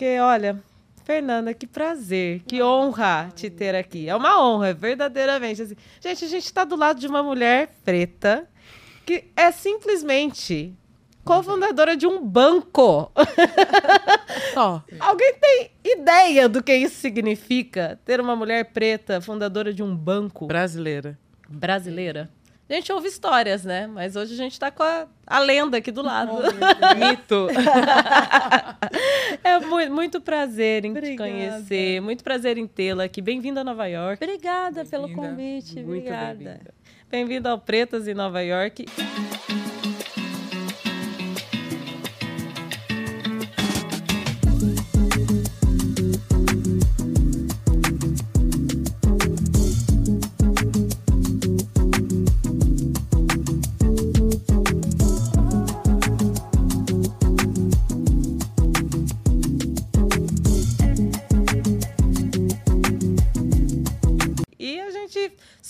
porque, olha, Fernanda, que prazer, que honra te ter aqui. É uma honra, verdadeiramente. Assim. Gente, a gente está do lado de uma mulher preta que é simplesmente cofundadora de um banco. Só. Alguém tem ideia do que isso significa? Ter uma mulher preta fundadora de um banco Brasileira. brasileira? A gente ouve histórias, né? Mas hoje a gente está com a, a lenda aqui do lado. Mito. é muito, muito prazer em te Obrigada. conhecer, muito prazer em tê-la aqui. Bem-vinda a Nova York. Obrigada pelo convite. Muito Obrigada. bem-vinda. Bem-vindo ao Pretas em Nova York.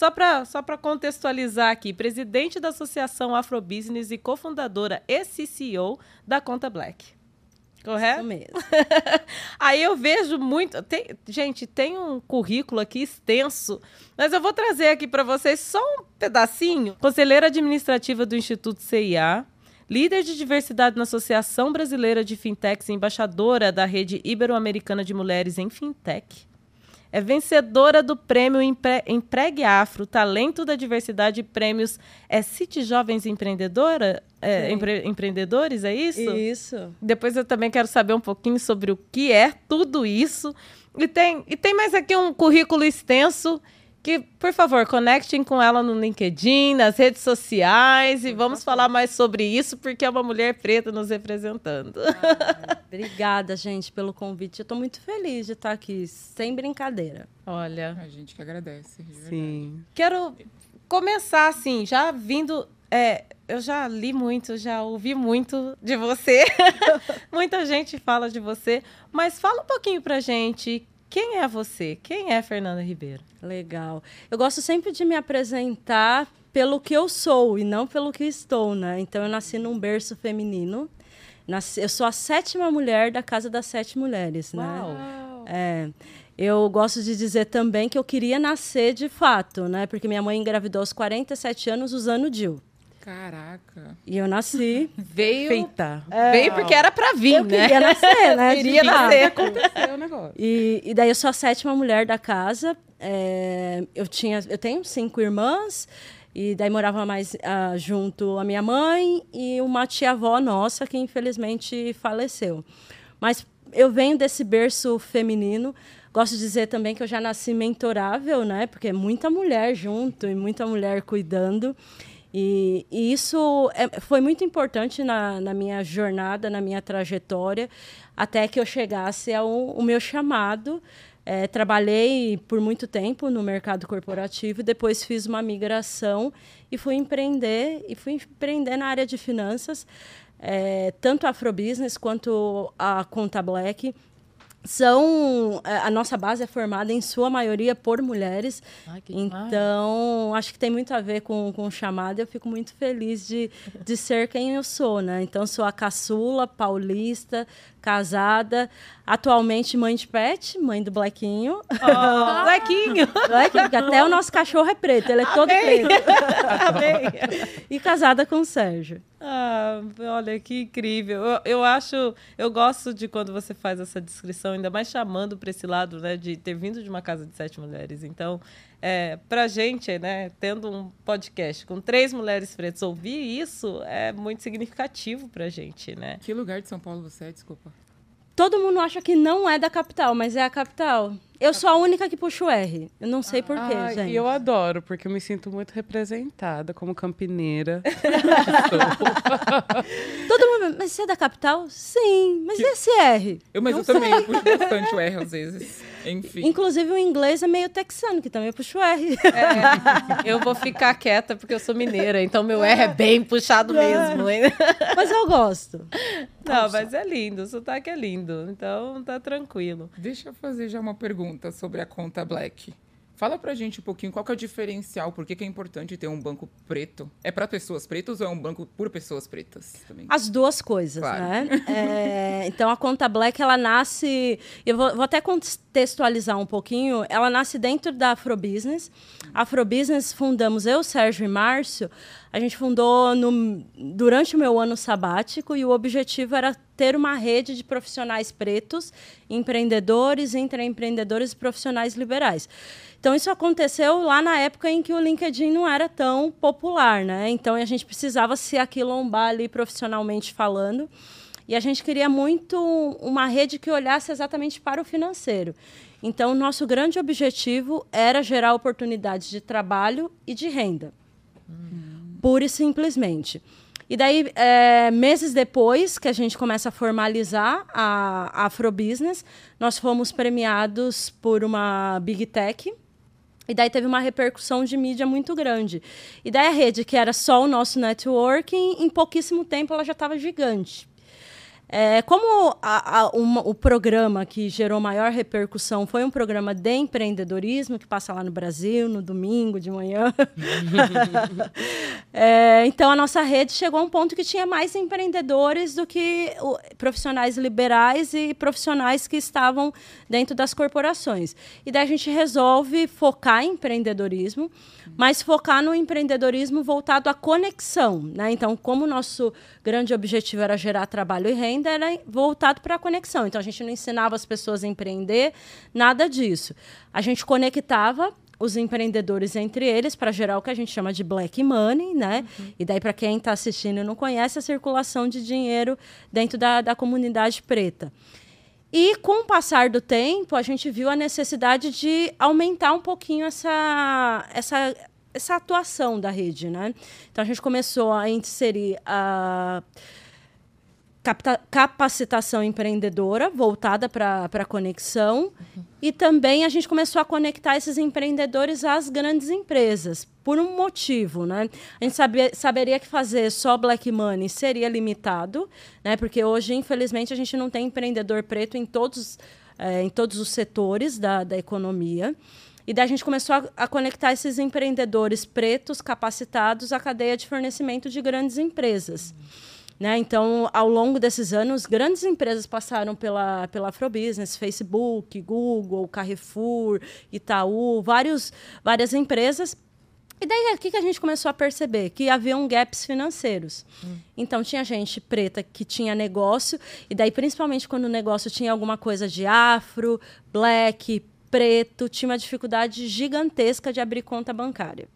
Só para só pra contextualizar aqui, presidente da Associação Afrobusiness e cofundadora e CCO da Conta Black. Correto? Isso mesmo. Aí eu vejo muito. tem- gente, tem um currículo aqui extenso, mas eu vou trazer aqui para vocês só um pedacinho. Conselheira administrativa do Instituto CIA, líder de diversidade na Associação Brasileira de Fintechs e embaixadora da Rede Ibero-Americana de Mulheres em Fintech. É vencedora do prêmio Empre Empregue Afro, Talento da Diversidade e Prêmios é City Jovens Empreendedora? É, empre- empreendedores, é isso? Isso. Depois eu também quero saber um pouquinho sobre o que é tudo isso. E tem, e tem mais aqui um currículo extenso que, por favor, conectem com ela no LinkedIn, nas redes sociais e vamos falar mais sobre isso, porque é uma mulher preta nos representando. Obrigada, gente, pelo convite. Eu tô muito feliz de estar aqui, sem brincadeira. Olha, A gente que agradece. de verdade. sim. Quero começar assim, já vindo. é, eu já li muito, já ouvi muito de você. Muita gente fala de você, mas fala um pouquinho pra gente. Quem é você? Quem é Fernanda Ribeiro? Legal. Eu gosto sempre de me apresentar pelo que eu sou e não pelo que estou, né? Então, eu nasci num berço feminino. Nasci- eu sou a sétima mulher da Casa das Sete Mulheres, né? Uau! É, eu gosto de dizer também que eu queria nascer de fato, né? Porque minha mãe engravidou aos 47 anos usando o DIU. Caraca. E eu nasci. Veio, Feita. veio porque era pra vir, eu né? queria nascer, né? Queria nascer. Aconteceu o negócio. E, e daí eu sou a sétima mulher da casa. É, eu, tinha, eu tenho cinco irmãs. E daí morava mais ah, junto a minha mãe e uma tia-avó nossa que infelizmente faleceu. Mas eu venho desse berço feminino. Gosto de dizer também que eu já nasci mentorável, né? Porque é muita mulher junto e muita mulher cuidando. E, e isso é- foi muito importante na, na minha jornada, na minha trajetória, até que eu chegasse ao meu chamado. É, trabalhei por muito tempo no mercado corporativo, depois fiz uma migração e fui empreender e fui empreender na área de finanças, é, tanto a Afrobusiness quanto a Conta Black são é, a nossa base é formada em sua maioria por mulheres. Ai, que demais. então acho que tem muito a ver com, com o chamado. Eu fico muito feliz de, de ser quem eu sou né? Então sou a caçula paulista casada atualmente mãe de pet mãe do Blequinho Oh, Lequinho! Blequinho, porque até o nosso cachorro é preto ele é todo Amei. preto Amei. e casada com o Sérgio Ah, olha que incrível. Eu, eu acho, eu gosto de quando você faz essa descrição, ainda mais chamando para esse lado, né, de ter vindo de uma casa de sete mulheres. Então, é, pra gente, né, tendo um podcast com três mulheres pretas, ouvir isso é muito significativo pra gente, né? Que lugar de São Paulo você é? Desculpa. Todo mundo acha que não é da capital mas é a capital eu sou a única que puxa o R eu não sei porquê Ah, gente E eu adoro, porque eu me sinto muito representada como campineira. Todo mundo, mas você é da capital? Sim, mas e esse R? Eu, mas eu também eu puxo bastante o R às vezes. Enfim. Inclusive o inglês é meio texano, que também puxa o R. Eu vou ficar quieta porque eu sou mineira, então meu R é bem puxado mesmo. hein? mas eu gosto. Não, mas é lindo, o sotaque é lindo, então tá tranquilo. Deixa eu fazer já uma pergunta sobre a conta Black. Fala pra gente um pouquinho qual que é o diferencial, por que, que é importante ter um banco preto? É para pessoas pretas ou é um banco por pessoas pretas também? As duas coisas, Claro. né? É, então a conta Black ela nasce, eu vou, vou até contextualizar um pouquinho. Ela nasce dentro da Afrobusiness. Afrobusiness fundamos eu, Sérgio e Márcio. A gente fundou no, durante o meu ano sabático e o objetivo era ter uma rede de profissionais pretos, empreendedores, intraempreendedores e profissionais liberais. Então isso aconteceu lá na época em que o LinkedIn não era tão popular, né? Então a gente precisava se aquilombar ali profissionalmente falando. E a gente queria muito uma rede que olhasse exatamente para o financeiro. Então, nosso grande objetivo era gerar oportunidades de trabalho e de renda. Pura e simplesmente. E daí, é, meses depois que a gente começa a formalizar a, Afrobusiness, nós fomos premiados por uma Big Tech, e daí teve uma repercussão de mídia muito grande. E daí a rede, que era só o nosso networking, em pouquíssimo tempo ela já estava gigante. É, como a- a- uma- o programa que gerou maior repercussão foi um programa de empreendedorismo que passa lá no Brasil, no domingo de manhã. É, então a nossa rede chegou a um ponto que tinha mais empreendedores do que o- profissionais liberais e profissionais que estavam dentro das corporações. E daí a gente resolve focar em empreendedorismo, mas focar no empreendedorismo voltado à conexão. Né? Então, como o nosso grande objetivo era gerar trabalho e renda, era voltado para a conexão. Então, a gente não ensinava as pessoas a empreender, nada disso. A gente conectava os empreendedores entre eles para gerar o que a gente chama de black money, né? E daí, para quem está assistindo e não conhece, a circulação de dinheiro dentro da, da comunidade preta. E com o passar do tempo, a gente viu a necessidade de aumentar um pouquinho essa, essa, essa atuação da rede, né? Então a gente começou a inserir a capta- capacitação empreendedora voltada para a conexão e também a gente começou a conectar esses empreendedores às grandes empresas por um motivo, né? A gente sabia, saberia que fazer só black money seria limitado, né? Porque hoje, infelizmente, a gente não tem empreendedor preto em todos, eh, em todos os setores da, da economia. E daí a gente começou a, a conectar esses empreendedores pretos capacitados à cadeia de fornecimento de grandes empresas. Né? Então, ao longo desses anos, grandes empresas passaram pela, pela Afrobusiness, Facebook, Google, Carrefour, Itaú, vários, várias empresas. E daí, o que que a gente começou a perceber? Que haviam gaps financeiros. Então, tinha gente preta que tinha negócio, e daí, principalmente quando o negócio tinha alguma coisa de afro, black, preto, tinha uma dificuldade gigantesca de abrir conta bancária.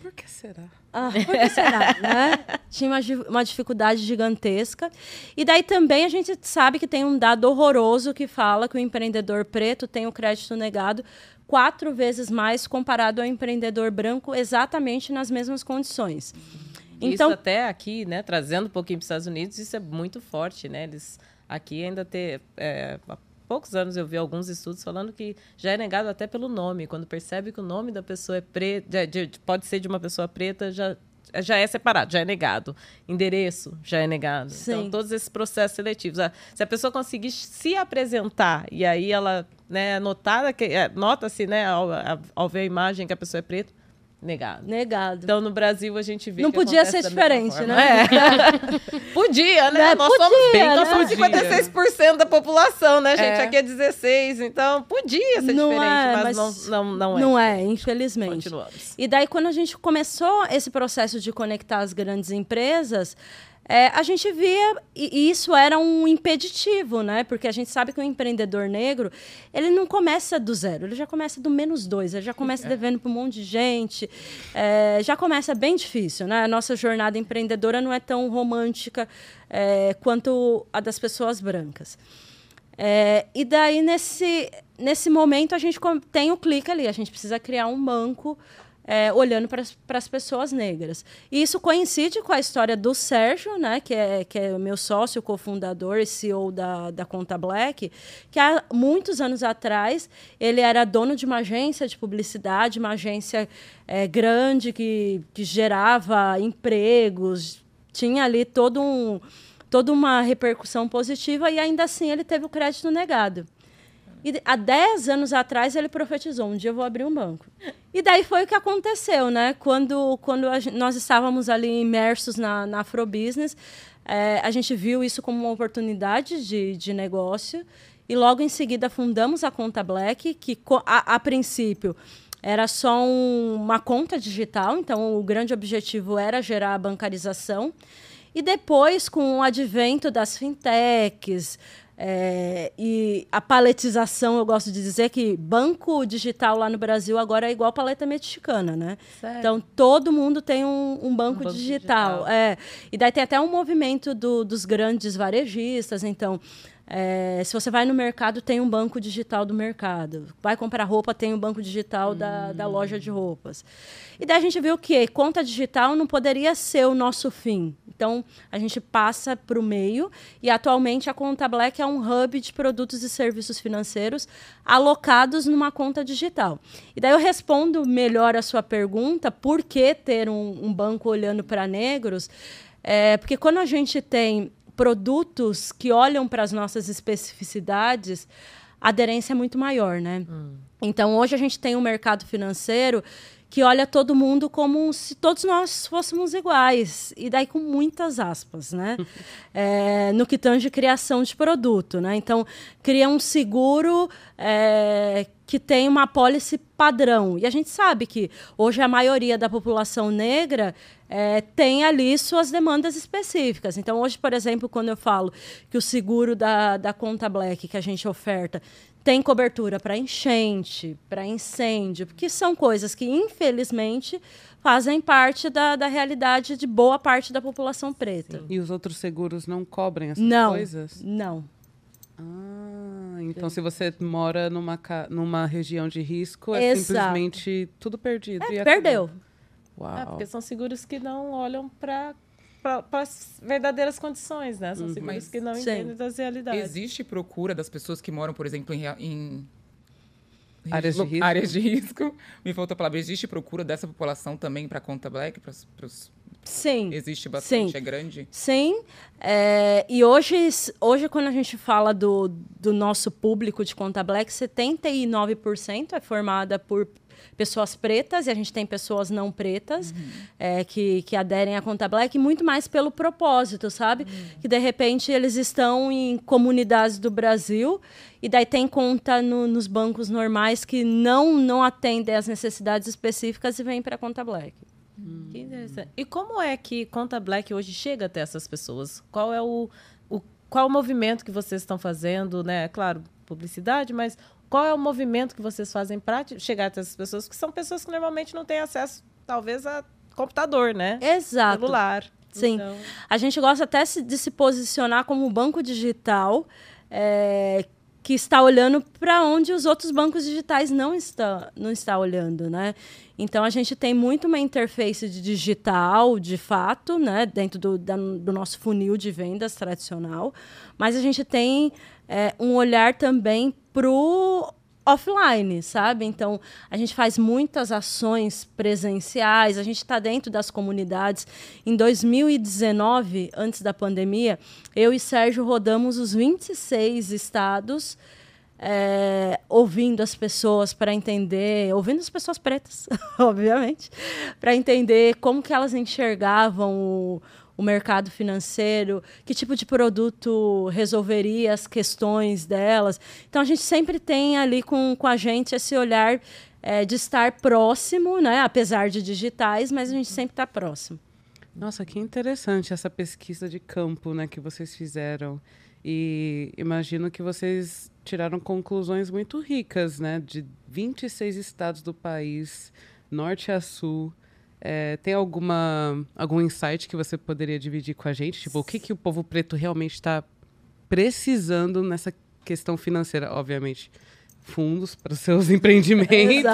Por que será? Ah, por que será, né? Tinha uma, uma dificuldade gigantesca. E daí também a gente sabe que tem um dado horroroso que fala que o empreendedor preto tem o crédito negado quatro vezes mais comparado ao empreendedor branco exatamente nas mesmas condições. Então, isso até aqui, né, trazendo um pouquinho para os Estados Unidos, isso é muito forte, né? Eles aqui ainda ter é, poucos anos eu vi alguns estudos falando que já é negado até pelo nome, quando percebe que o nome da pessoa é preta, de- de- pode ser de uma pessoa preta, já já é separado, já é negado. Endereço já é negado. Então Sim. todos esses processos seletivos, Ah, se a pessoa conseguir se apresentar e aí ela, né, notada que é, nota-se, né, ao, ao ver a imagem que a pessoa é preta, negado. negado. Então, no Brasil, a gente vê Não que podia ser diferente, né? É. podia, né? Né? Nós somos Podia, bem, nós né? somos 56% da população, né, gente? É. Aqui é 16, então podia ser Não diferente, é, mas, mas não, não, não é. Não é, infelizmente. Continuamos. E daí, quando a gente começou esse processo de conectar as grandes empresas, é, a gente via, e isso era um impeditivo, né? Porque a gente sabe que o empreendedor negro, ele não começa do zero, ele já começa do menos dois, ele já começa devendo para um monte de gente, é, já começa bem difícil, né? A nossa jornada empreendedora não é tão romântica é, quanto a das pessoas brancas. É, e daí, nesse, nesse momento, a gente tem o clique ali. A gente precisa criar um banco é, olhando para as pessoas negras. E isso coincide com a história do Sérgio, né, que, é, que é meu sócio, cofundador e CEO da, da Conta Black, que há muitos anos atrás ele era dono de uma agência de publicidade, uma agência é, grande que, que gerava empregos, tinha ali todo um, toda uma repercussão positiva e ainda assim ele teve o crédito negado. E há 10 anos atrás ele profetizou: um dia eu vou abrir um banco. E daí foi o que aconteceu, né? Quando, quando nós estávamos ali imersos na, na Afrobusiness, é, a gente viu isso como uma oportunidade de, de negócio. E logo em seguida fundamos a Conta Black, que a, a princípio era só um, uma conta digital, então o grande objetivo era gerar a bancarização. E depois, com o advento das fintechs, é, e a paletização, eu gosto de dizer que banco digital lá no Brasil agora é igual paleta mexicana, né? Sério? Então, todo mundo tem um, um, banco, um banco, digital. digital. É. E daí tem até um movimento do, dos grandes varejistas. Então, é, se você vai no mercado, tem um banco digital do mercado. Vai comprar roupa, tem um banco digital hum. da, da loja de roupas. E daí a gente viu que conta digital não poderia ser o nosso fim. Então, a gente passa para o meio e atualmente a Conta Black é um hub de produtos e serviços financeiros alocados numa conta digital. E daí eu respondo melhor a sua pergunta, por que ter um, um banco olhando para negros? É, porque quando a gente tem produtos que olham para as nossas especificidades, a aderência é muito maior, né? Hum. Então, hoje a gente tem um mercado financeiro que olha todo mundo como se todos nós fôssemos iguais. E daí com muitas aspas, né? é, no que tange criação de produto, né? Então, cria um seguro é, que tem uma pólice padrão. E a gente sabe que hoje a maioria da população negra é, tem ali suas demandas específicas. Então, hoje, por exemplo, quando eu falo que o seguro da, da conta Black que a gente oferta tem cobertura para enchente, para incêndio, porque são coisas que, infelizmente, fazem parte da, da realidade de boa parte da população preta. Sim. E os outros seguros não cobrem essas não, coisas? Não. Ah, então Sim. se você mora numa, numa região de risco, é Exato. simplesmente tudo perdido. É, perdeu. Uau. É, porque são seguros que não olham para para as verdadeiras condições, né? São uhum. seguros que não Sim. entendem das realidades. Existe procura das pessoas que moram, por exemplo, em, em áreas de risco? Áreas de risco. Me faltou a palavra. Existe procura dessa população também para a conta black, para os Sim. Existe bastante, Sim. é grande? Sim. É, e hoje, hoje, quando a gente fala do, do nosso público de conta black, 79% é formada por pessoas pretas, e a gente tem pessoas não pretas uhum. é, que, que aderem à conta black, muito mais pelo propósito, sabe? Uhum. Que de repente eles estão em comunidades do Brasil e daí tem conta no, nos bancos normais que não, não atendem às necessidades específicas e vêm para a conta black. Hum. Que interessante. E como é que conta black hoje chega até essas pessoas? Qual é o, o qual o movimento que vocês estão fazendo, né? Claro, publicidade, mas qual é o movimento que vocês fazem para chegar até essas pessoas, que são pessoas que normalmente não têm acesso, talvez, a computador, né? Exato. Celular. Sim. Então... A gente gosta até de se posicionar como um banco digital é, que está olhando para onde os outros bancos digitais não estão não está olhando, né? Então a gente tem muito uma interface de digital, de fato, né, dentro do, da, do nosso funil de vendas tradicional, mas a gente tem é, um olhar também pro offline, sabe? Então, a gente faz muitas ações presenciais, a gente está dentro das comunidades. Em 2019, antes da pandemia, eu e Sérgio rodamos os 26 estados. É, ouvindo as pessoas para entender, ouvindo as pessoas pretas, obviamente, para entender como que elas enxergavam o, o mercado financeiro, que tipo de produto resolveria as questões delas. Então a gente sempre tem ali com, com a gente esse olhar é, de estar próximo, né? apesar de digitais, mas a gente sempre está próximo. Nossa, que interessante essa pesquisa de campo né, que vocês fizeram. E imagino que vocês tiraram conclusões muito ricas, né? De 26 estados do país, norte a sul. É, tem alguma algum insight que você poderia dividir com a gente? Tipo, o que, que o povo preto realmente está precisando nessa questão financeira? Obviamente, fundos para os seus empreendimentos.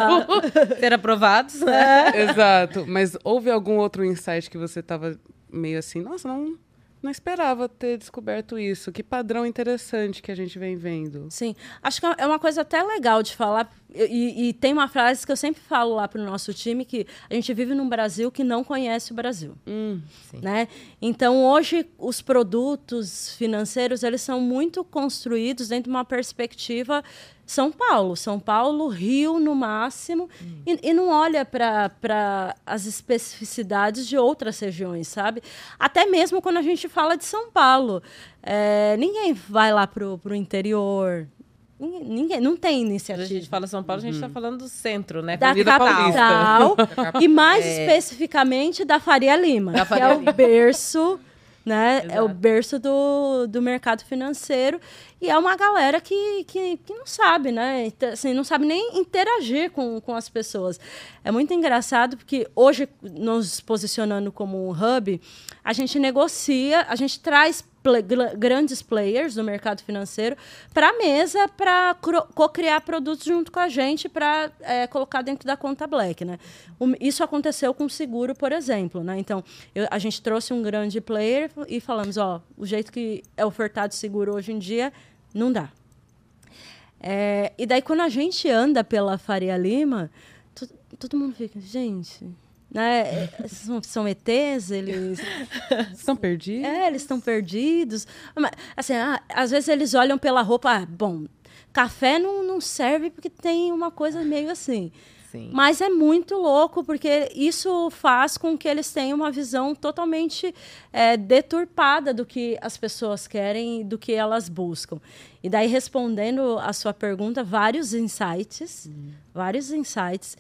Ser aprovados, né? Exato. Mas houve algum outro insight que você estava meio assim, nossa, não, não esperava ter descoberto isso. Que padrão interessante que a gente vem vendo. Sim, acho que é uma coisa até legal de falar. E, e tem uma frase que eu sempre falo lá para o nosso time que a gente vive num Brasil que não conhece o Brasil, Hum, né? Então hoje os produtos financeiros eles são muito construídos dentro de uma perspectiva São Paulo, São Paulo, Rio no máximo e, e não olha para as especificidades de outras regiões, sabe? Até mesmo quando a gente fala de São Paulo, é, ninguém vai lá pro, pro interior. Ninguém, ninguém- não tem Quando a iniciativa. gente fala São Paulo, a gente está falando do centro, né? da Avenida capital e mais É. especificamente da Faria Lima, Da que Faria é o Lima. berço, né? É o berço do, do mercado financeiro e é uma galera que, que, que não sabe, né? Assim, não sabe nem interagir com, com as pessoas. É muito engraçado porque hoje, nos posicionando como um hub, a gente negocia, a gente traz pla- gla- grandes players do mercado financeiro para a mesa para co-criar produtos junto com a gente para colocar dentro da conta Black. Né? Isso aconteceu com o seguro, por exemplo. Né? Então, eu- a gente trouxe um grande player e falamos: ó, o jeito que é ofertado seguro hoje em dia não dá. É, e daí, quando a gente anda pela Faria Lima, to- todo mundo fica, gente, né? São, são ETs, eles. Estão perdidos? É, eles estão perdidos. Mas, Assim, ah, às vezes eles olham pela roupa, ah, bom, café não, não serve porque tem uma coisa meio assim. Sim. Mas é muito louco, porque isso faz com que eles tenham uma visão totalmente é, deturpada do que as pessoas querem e do que elas buscam. E daí, respondendo a sua pergunta, vários insights, vários insights.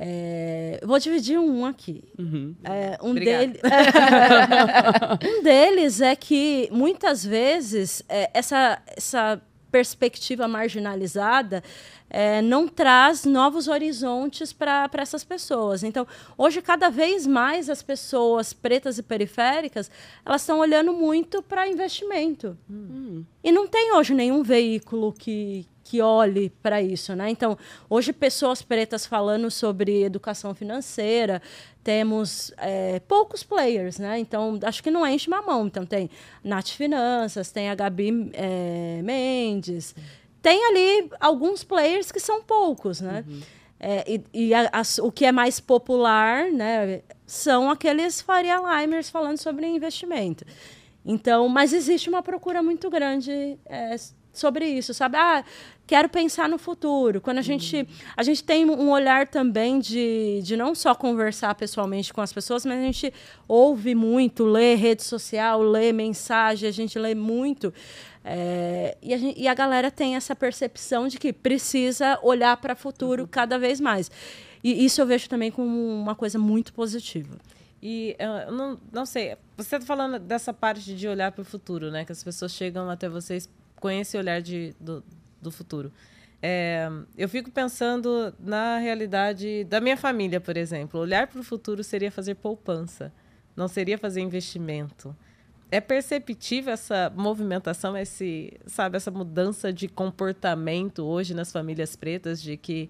É, vou dividir um aqui. Uhum. É, um, dele- um deles é que, muitas vezes, é, essa, essa perspectiva marginalizada é, não traz novos horizontes para essas pessoas. Então, hoje, cada vez mais as pessoas pretas e periféricas elas estão olhando muito para investimento. E não tem hoje nenhum veículo que, que olhe para isso, né? Então, hoje pessoas pretas falando sobre educação financeira, temos é, poucos players, né? Então, acho que não enche uma mão. Então, tem Nath Finanças, tem a Gabi é, Mendes, tem ali alguns players que são poucos, né? É, e e a- as- o que é mais popular, né, são aqueles Faria Limers falando sobre investimento. Então, mas existe uma procura muito grande é, sobre isso, sabe? Ah, quero pensar no futuro. Quando a gente a gente tem um olhar também de, de não só conversar pessoalmente com as pessoas, mas a gente ouve muito, lê rede social, lê mensagem, a gente lê muito. É, e, a gente- e a galera tem essa percepção de que precisa olhar para o futuro cada vez mais. E isso eu vejo também como uma coisa muito positiva. E ah, eu não, não sei, você está falando dessa parte de olhar para o futuro, né? Que as pessoas chegam até vocês com esse olhar de, do, do futuro. É, eu fico pensando na realidade da minha família, por exemplo. Olhar para o futuro seria fazer poupança, não seria fazer investimento. É perceptível essa movimentação, esse, sabe, essa mudança de comportamento hoje nas famílias pretas de que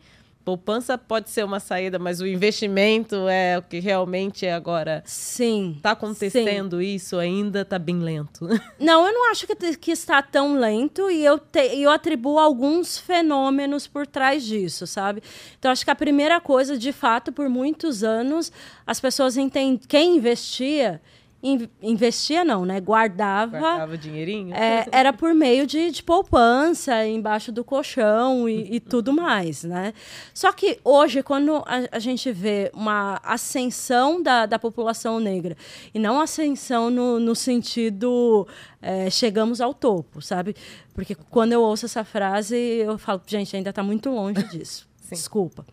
poupança pode ser uma saída, mas o investimento é o que realmente é agora Sim. Está acontecendo isso ainda? Está bem lento. Não, eu não acho que, que está tão lento e eu, te- eu atribuo alguns fenômenos por trás disso, sabe? Então, acho que a primeira coisa, de fato, por muitos anos, as pessoas entendem. Quem investia, in- investia não, né? Guardava. Guardava dinheirinho? É, era por meio de, de poupança embaixo do colchão e, e tudo mais, né? Só que hoje, quando a, a gente vê uma ascensão da, da população negra, e não ascensão no, no sentido é, chegamos ao topo, sabe? Porque quando eu ouço essa frase, eu falo, gente, ainda está muito longe disso. Desculpa.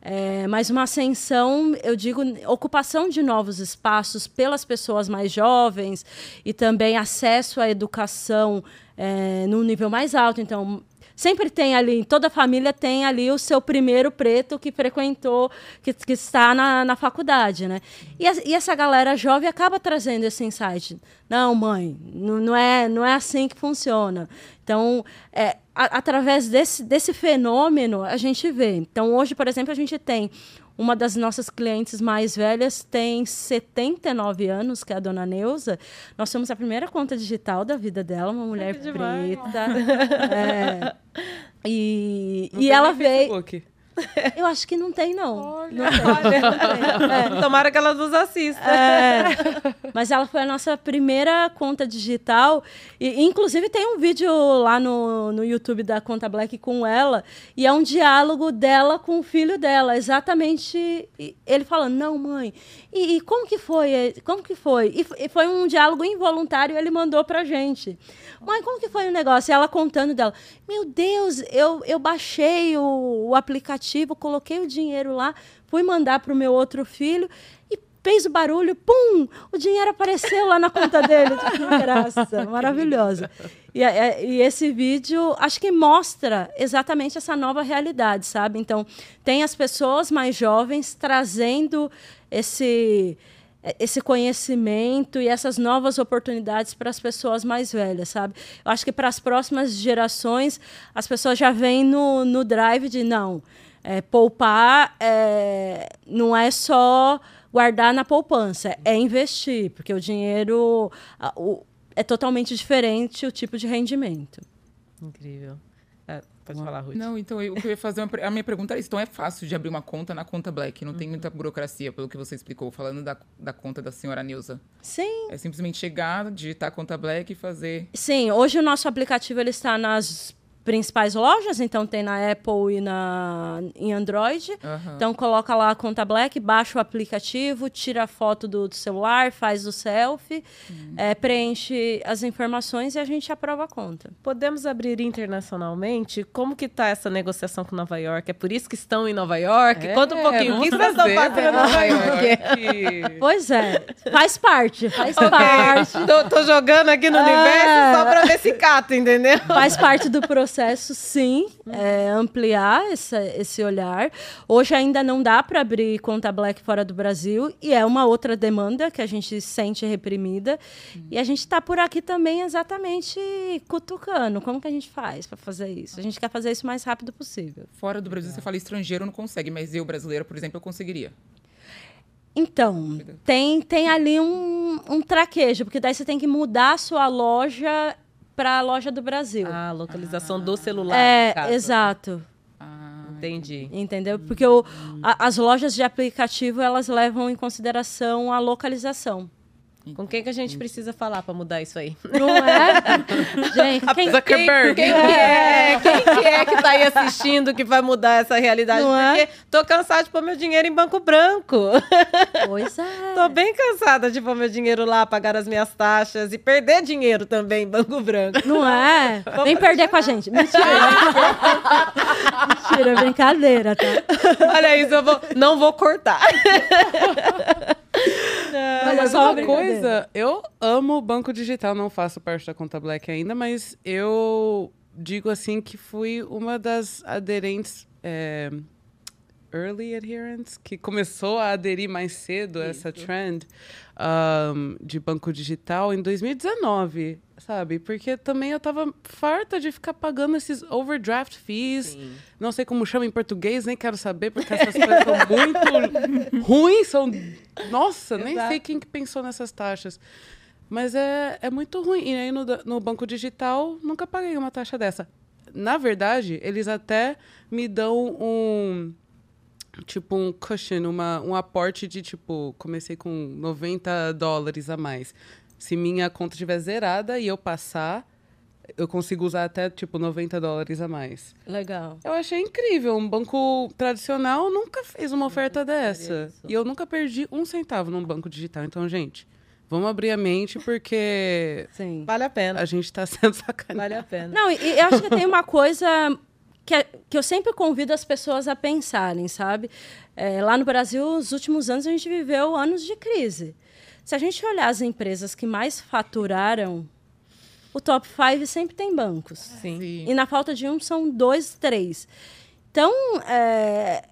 É, mas uma ascensão, eu digo, ocupação de novos espaços pelas pessoas mais jovens e também acesso à educação é, num nível mais alto. Então, sempre tem ali, toda família tem ali o seu primeiro preto que frequentou, que, que está na, na faculdade, né? E, as- e essa galera jovem acaba trazendo esse insight. Não, mãe, não, não é, não é assim que funciona. Então, é, a- através desse, desse fenômeno, a gente vê. Então, hoje, por exemplo, a gente tem Uma das nossas clientes mais velhas tem 79 anos, que é a dona Neuza. Nós somos a primeira conta digital da vida dela, uma mulher demais. preta. É. E, Não e ela veio. Facebook. Eu acho que não tem, não. Olha, Não tem, não tem. É. Tomara que ela nos assista. É, mas ela foi a nossa primeira conta digital. E, inclusive, tem um vídeo lá no, no YouTube da Conta Black com ela. E é um diálogo dela com o filho dela. Exatamente ele falando, não, mãe, e, e como que foi? Como que foi? E, e foi um diálogo involuntário, ele mandou pra gente. Mãe, como que foi o negócio? E ela contando dela. Meu Deus, eu, eu baixei o, o aplicativo, coloquei o dinheiro lá, fui mandar pro meu outro filho e fez o barulho, pum! O dinheiro apareceu lá na conta dele. Que graça, maravilhosa. E, e esse vídeo, acho que mostra exatamente essa nova realidade, sabe? Então, tem as pessoas mais jovens trazendo esse esse conhecimento e essas novas oportunidades para as pessoas mais velhas, sabe? Eu acho que para as próximas gerações, as pessoas já vêm no, no drive de não, é, poupar é, não é só guardar na poupança, é investir, porque o dinheiro o- é totalmente diferente o tipo de rendimento. Incrível. Pode falar, Ruth. Não, então eu, o que eu ia fazer, uma, a minha pergunta é isso. Então é fácil de abrir uma conta na conta Black, não tem muita burocracia, pelo que você explicou, falando da, da conta da senhora Neuza. Sim, É simplesmente chegar, digitar a conta Black e fazer. Sim, hoje o nosso aplicativo ele está nas principais lojas, então tem na Apple e na em Android. Aham. Então coloca lá a conta Black, baixa o aplicativo, tira a foto do, do celular, faz o selfie, eh, preenche as informações e a gente aprova a conta. Podemos abrir internacionalmente? Como que tá essa negociação com Nova York? É por isso que estão em Nova York? Conta um pouquinho. O que vocês estão fazendo em Nova York? Pois é, faz parte, faz parte. Tô, tô jogando aqui no É. universo só pra ver se cata, entendeu? Faz parte do processo, sim, é, ampliar essa, esse olhar. Hoje ainda não dá para abrir conta Black fora do Brasil e é uma outra demanda que a gente sente reprimida. E a gente está por aqui também exatamente cutucando. Como que a gente faz para fazer isso? A gente quer fazer isso o mais rápido possível. Fora do Brasil, você fala estrangeiro, não consegue, mas eu, brasileira, por exemplo, eu conseguiria. Então, tem, tem ali um, um traquejo, porque daí você tem que mudar a sua loja para a loja do Brasil. Ah, localização do celular. é, exato. Ah, Entendi. Entendeu? Porque o, a- as lojas de aplicativo elas levam em consideração a localização. Com quem que a gente precisa falar pra mudar isso aí? Não é? Gente, quem, Zuckerberg. Quem que é? Quem que é que tá aí assistindo que vai mudar essa realidade? Não é? Porque tô cansada de pôr meu dinheiro em banco branco. Pois é. Tô bem cansada de pôr meu dinheiro lá, pagar as minhas taxas e perder dinheiro também em banco branco. Não é? Vem perder com a gente. Mentira. Mentira, é brincadeira, tá? Olha isso, eu vou, não vou cortar. Olha Mas só uma coisa, eu amo banco digital, não faço parte da conta Black ainda, mas eu digo assim que fui uma das aderentes. é, early adherents, que começou a aderir mais cedo a essa trend um, de banco digital em 2019, sabe? Porque também eu tava farta de ficar pagando esses overdraft fees. Não sei como chama em português, nem quero saber, porque essas coisas são muito ruins, são... Nossa, nem sei quem que pensou nessas taxas. Mas é, é muito ruim. E aí no, no banco digital, nunca paguei uma taxa dessa. Na verdade, eles até me dão um tipo um cushion, uma, um aporte de tipo, comecei com 90 dólares a mais. Se minha conta estiver zerada e eu passar, eu consigo usar até tipo 90 dólares a mais. Legal. Eu achei incrível. Um banco tradicional nunca fez uma oferta dessa. E eu nunca perdi um centavo num banco digital. Então, gente, vamos abrir a mente porque Sim. Vale a pena. a gente tá sendo sacaneado. Vale a pena. Não, e, e eu acho que tem uma coisa que, é- que eu sempre convido as pessoas a pensarem, sabe? É, lá no Brasil, nos últimos anos, a gente viveu anos de crise. Se a gente olhar as empresas que mais faturaram, o top 5 sempre tem bancos. Sim. sim. E na falta de um, são dois, três. Então, é,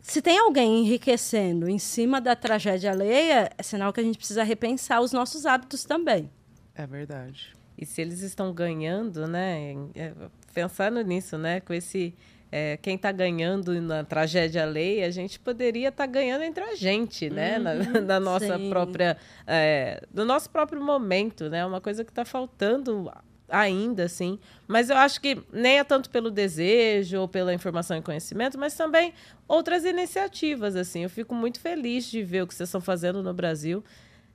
se tem alguém enriquecendo em cima da tragédia alheia, é sinal que a gente precisa repensar os nossos hábitos também. É verdade. E se eles estão ganhando, né? é, Pensando nisso, né? Com esse, é, quem está ganhando na tragédia lei, a gente poderia estar tá ganhando entre a gente, né? Uhum, na, na, nossa sim. própria. É, no nosso próprio momento, né? Uma coisa que está faltando ainda, assim. Mas eu acho que nem é tanto pelo desejo ou pela informação e conhecimento, mas também outras iniciativas, assim. Eu fico muito feliz de ver o que vocês estão fazendo no Brasil.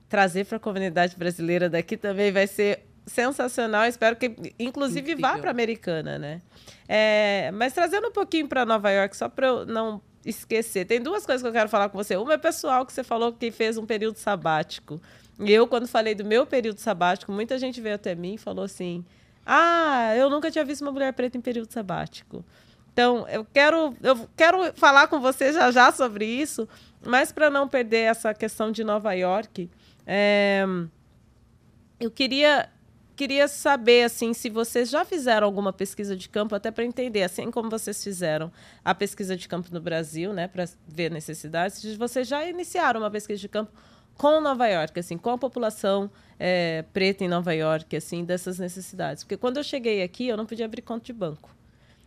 Trazer para a comunidade brasileira daqui também vai ser sensacional. Espero que, inclusive, Incrível. vá para a Americana, né? É, mas trazendo um pouquinho para Nova York, só para eu não esquecer. Tem duas coisas que eu quero falar com você. Uma é pessoal, que você falou que fez um período sabático. E eu, quando falei do meu período sabático, muita gente veio até mim e falou assim: Ah, eu nunca tinha visto uma mulher preta em período sabático. Então, eu quero, eu quero falar com você já já sobre isso, mas para não perder essa questão de Nova York, é, eu queria queria saber assim se vocês já fizeram alguma pesquisa de campo até para entender, assim como vocês fizeram a pesquisa de campo no Brasil, né, para ver necessidades, se vocês já iniciaram uma pesquisa de campo com Nova York, assim, com a população é, preta em Nova York, assim, dessas necessidades. Porque quando eu cheguei aqui, eu não podia abrir conta de banco.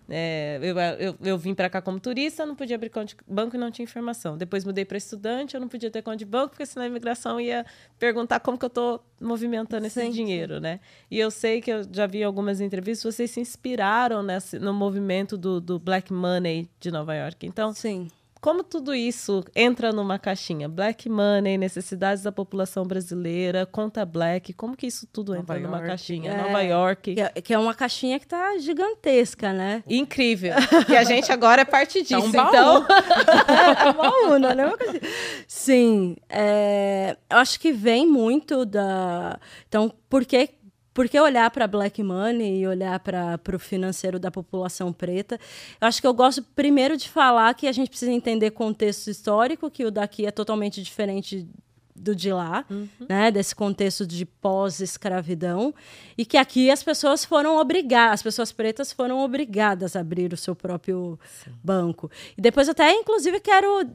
É, eu, eu, eu, vim para cá como turista, não podia abrir conta de banco e não tinha informação. Depois mudei para estudante, eu não podia ter conta de banco, porque senão a imigração ia perguntar como que eu estou movimentando esse sim, dinheiro, sim. né? E eu sei que eu já vi algumas entrevistas, vocês se inspiraram nesse, no movimento do, do Black Money de Nova York. Então, sim como tudo isso entra numa caixinha? Black money, necessidades da população brasileira, conta black, como que isso tudo entra Nova numa York. caixinha? É, Nova York. Que é, que é, uma caixinha que tá gigantesca, né? Incrível. que a gente agora é parte disso, é um então. é baú, não é Sim. É, eu acho que vem muito da. Então, por que porque olhar para black money e olhar para o financeiro da população preta, eu acho que eu gosto primeiro de falar que a gente precisa entender contexto histórico, que o daqui é totalmente diferente do de lá, uhum. né, desse contexto de pós-escravidão, e que aqui as pessoas foram obrigadas, as pessoas pretas foram obrigadas a abrir o seu próprio Sim. banco. E depois até, inclusive, quero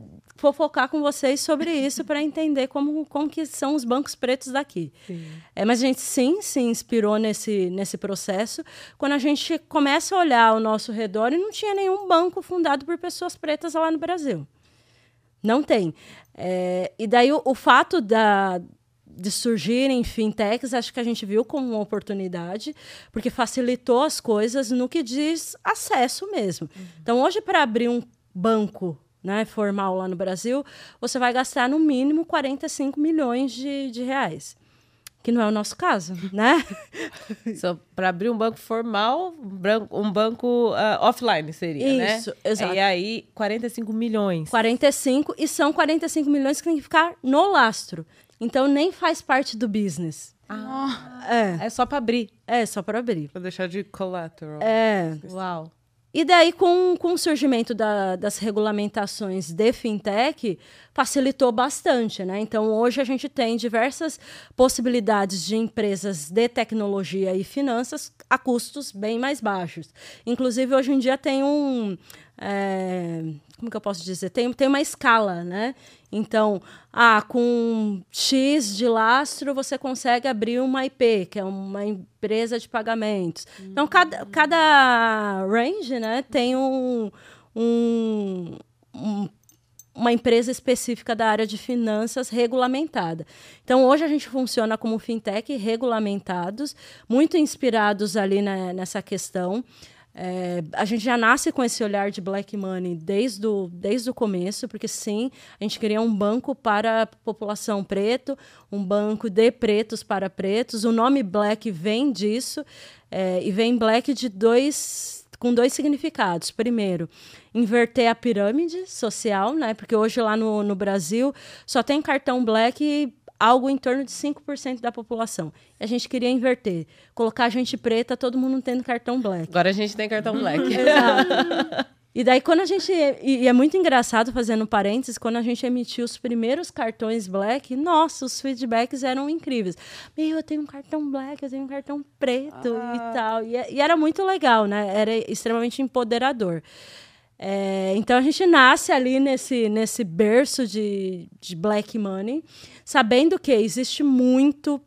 fofocar com vocês sobre isso para entender como, como que são os bancos pretos daqui. É, mas a gente sim se inspirou nesse, nesse processo quando a gente começa a olhar ao nosso redor e não tinha nenhum banco fundado por pessoas pretas lá no Brasil. Não tem. É, e daí o, o fato da, de surgirem fintechs, acho que a gente viu como uma oportunidade, porque facilitou as coisas no que diz acesso mesmo. Uhum. Então, hoje, para abrir um banco né, formal lá no Brasil, você vai gastar no mínimo 45 milhões de, de reais. Que não é o nosso caso, né? Só para abrir um banco formal, um banco uh, offline seria, Isso, né? Isso, exato. E aí, 45 milhões. 45, e são 45 milhões que tem que ficar no lastro. Então, nem faz parte do business. Ah, é. é só para abrir. É, só para abrir. Para deixar de collateral. É. Uau. E daí, com, com o surgimento da, das regulamentações de fintech, facilitou bastante. Né? Então, hoje a gente tem diversas possibilidades de empresas de tecnologia e finanças a custos bem mais baixos. Inclusive, hoje em dia tem um. É, como que eu posso dizer? Tem, tem uma escala, né? Então, ah, com X de lastro você consegue abrir uma IP, que é uma empresa de pagamentos. Uhum. Então, cada, cada range né, tem um, um, um uma empresa específica da área de finanças regulamentada. Então, hoje a gente funciona como fintech regulamentados, muito inspirados ali na, nessa questão. É, a gente já nasce com esse olhar de black money desde o, desde o começo, porque sim, a gente queria um banco para a população preto, um banco de pretos para pretos. O nome black vem disso, é, e vem black de dois com dois significados. Primeiro, inverter a pirâmide social, né? Porque hoje lá no, no Brasil só tem cartão black algo em torno de 5% da população. A gente queria inverter, colocar gente preta, todo mundo tendo cartão black. Agora a gente tem cartão black. Exato. E daí, quando a gente. E é muito engraçado, fazendo parênteses, quando a gente emitiu os primeiros cartões black, nossa, os feedbacks eram incríveis. Meu, eu tenho um cartão black, eu tenho um cartão preto ah. e tal. E, e, era muito legal, né? Era extremamente empoderador. É, então a gente nasce ali nesse, nesse berço de, de black money, sabendo que existe muito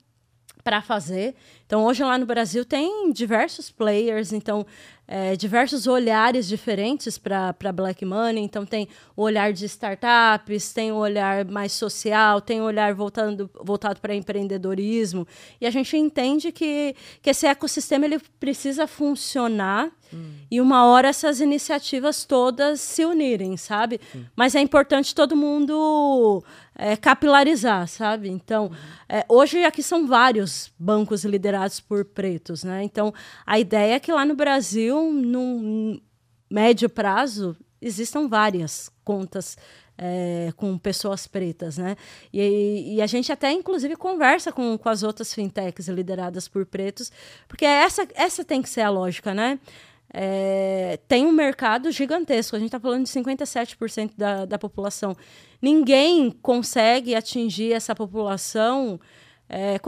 para fazer. Então, hoje lá no Brasil tem diversos players. Então, é, diversos olhares diferentes para Black Money. Então, tem o olhar de startups, tem o olhar mais social, tem o olhar voltando, voltado para empreendedorismo. E a gente entende que, que esse ecossistema ele precisa funcionar hum. e uma hora essas iniciativas todas se unirem, sabe? Sim. Mas é importante todo mundo é, capilarizar, sabe? Então, é, hoje aqui são vários bancos liderados por pretos, né? Então, a ideia é que lá no Brasil, num médio prazo, existam várias contas é, com pessoas pretas, né? E, e, a gente até, inclusive, conversa com, com as outras fintechs lideradas por pretos, porque essa, essa tem que ser a lógica, né? É, tem um mercado gigantesco. A gente está falando de 57% da, da população. Ninguém consegue atingir essa população é,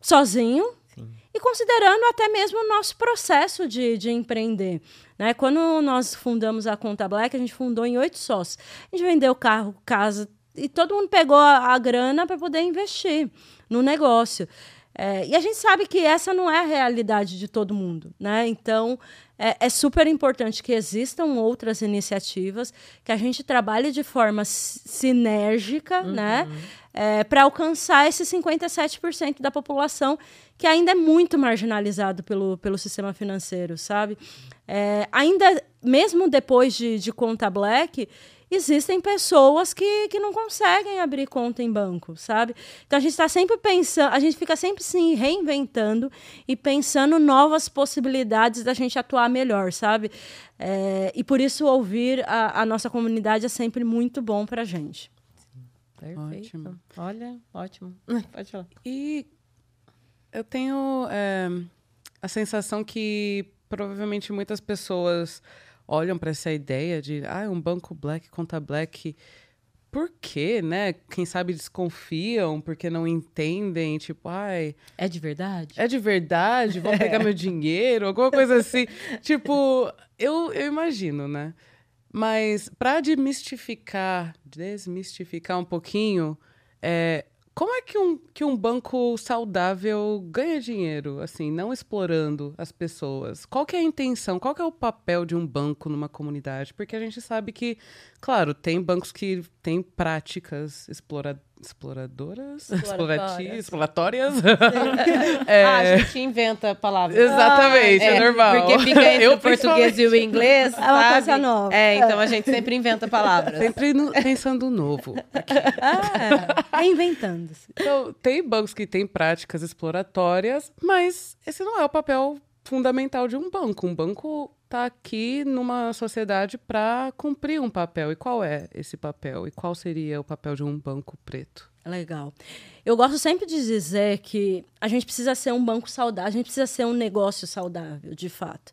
sozinho Sim. e considerando até mesmo o nosso processo de, de empreender. Né? Quando nós fundamos a Conta Black, a gente fundou em oito sócios. A gente vendeu carro, casa, e todo mundo pegou a, a grana para poder investir no negócio. É, e a gente sabe que essa não é a realidade de todo mundo, né? Então, é, é, super importante que existam outras iniciativas, que a gente trabalhe de forma sinérgica, uhum. né? É, para alcançar esse 57% da população que ainda é muito marginalizado pelo, pelo sistema financeiro, sabe? É, ainda, mesmo depois de, de conta black, existem pessoas que, que não conseguem abrir conta em banco, sabe? Então a gente está sempre pensando, a gente fica sempre se reinventando e pensando novas possibilidades da gente atuar melhor, sabe? É, e por isso ouvir a, a, nossa comunidade é sempre muito bom para a gente. Perfeito. Ótimo. Olha, ótimo. Pode falar. E eu tenho é, a sensação que provavelmente muitas pessoas olham para essa ideia de ah, um banco black conta black. Por quê, né? Quem sabe desconfiam porque não entendem, tipo, ai. É de verdade? É de verdade? Vão pegar meu dinheiro? Alguma coisa assim. tipo, eu, eu imagino, né? Mas para desmistificar, desmistificar um pouquinho, é, como é que um, que um banco saudável ganha dinheiro, assim, não explorando as pessoas? Qual que é a intenção? Qual que é o papel de um banco numa comunidade? Porque a gente sabe que, claro, tem bancos que têm práticas exploradoras exploradoras, exploratórias, exploratórias. é... Ah, a gente inventa palavras. Exatamente, ah, é, é, normal. Porque fica entre eu o português e o inglês, É uma coisa nova. É, então a gente sempre inventa palavras. Sempre no, pensando novo. Ah, reinventando. Então, tem bancos que têm práticas exploratórias, mas esse não é o papel fundamental de um banco. Um banco está aqui numa sociedade para cumprir um papel. E qual é esse papel? E qual seria o papel de um banco preto? Legal. Eu gosto sempre de dizer que a gente precisa ser um banco saudável, a gente precisa ser um negócio saudável, de fato.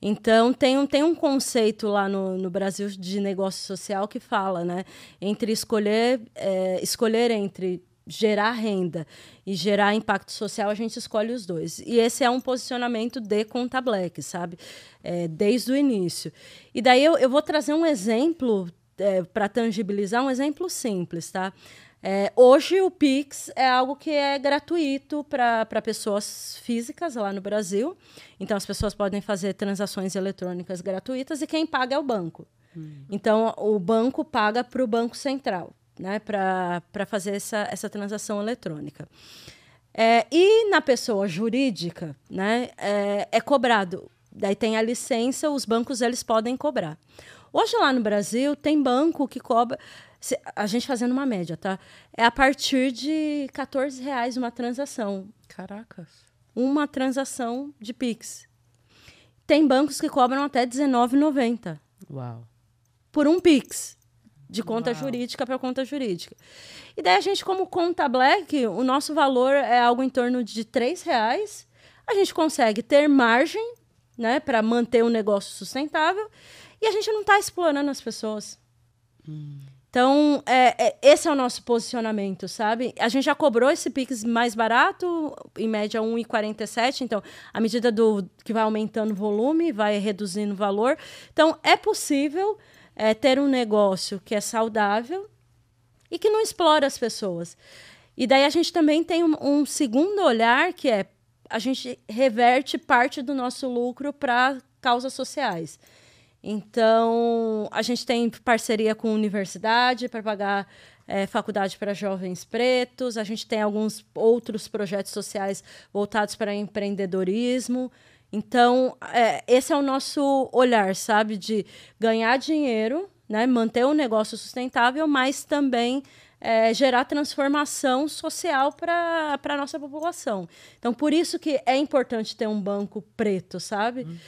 Então, tem um, tem um conceito lá no, no Brasil de negócio social que fala, né? Entre escolher, é, escolher entre gerar renda e gerar impacto social, a gente escolhe os dois. E esse é um posicionamento de Conta Black, sabe? É, desde o início. E daí eu, eu vou trazer um exemplo é, para tangibilizar, um exemplo simples, tá? É, hoje o Pix é algo que é gratuito para pessoas físicas lá no Brasil. Então as pessoas podem fazer transações eletrônicas gratuitas e quem paga é o banco. Hum. Então o banco paga para o Banco Central né, para fazer essa, essa transação eletrônica. É, e na pessoa jurídica, né, é, é, cobrado. Daí tem a licença, os bancos eles podem cobrar. Hoje lá no Brasil tem banco que cobra, a gente fazendo uma média, tá? É a partir de 14 reais uma transação. Caracas. Uma transação de Pix. Tem bancos que cobram até R$19,90. Uau. Por um Pix de conta Uau. jurídica para conta jurídica. E daí a gente, como conta black, o nosso valor é algo em torno de três reais. A gente consegue ter margem né, para manter o negócio sustentável e a gente não está explorando as pessoas. Hum. Então, é, é, esse é o nosso posicionamento, sabe? A gente já cobrou esse Pix mais barato, em média 1,47. Então, à medida do que vai aumentando o volume, vai reduzindo o valor. Então, é possível é, ter um negócio que é saudável e que não explora as pessoas. E daí a gente também tem um, um segundo olhar que é a gente reverte parte do nosso lucro para causas sociais. Então, a gente tem parceria com universidade para pagar é, faculdade para jovens pretos, a gente tem alguns outros projetos sociais voltados para empreendedorismo. Então, é, esse é o nosso olhar, sabe? De ganhar dinheiro, né? manter o um negócio sustentável, mas também é, gerar transformação social para a nossa população. Então, por isso que é importante ter um banco preto, sabe? Uhum.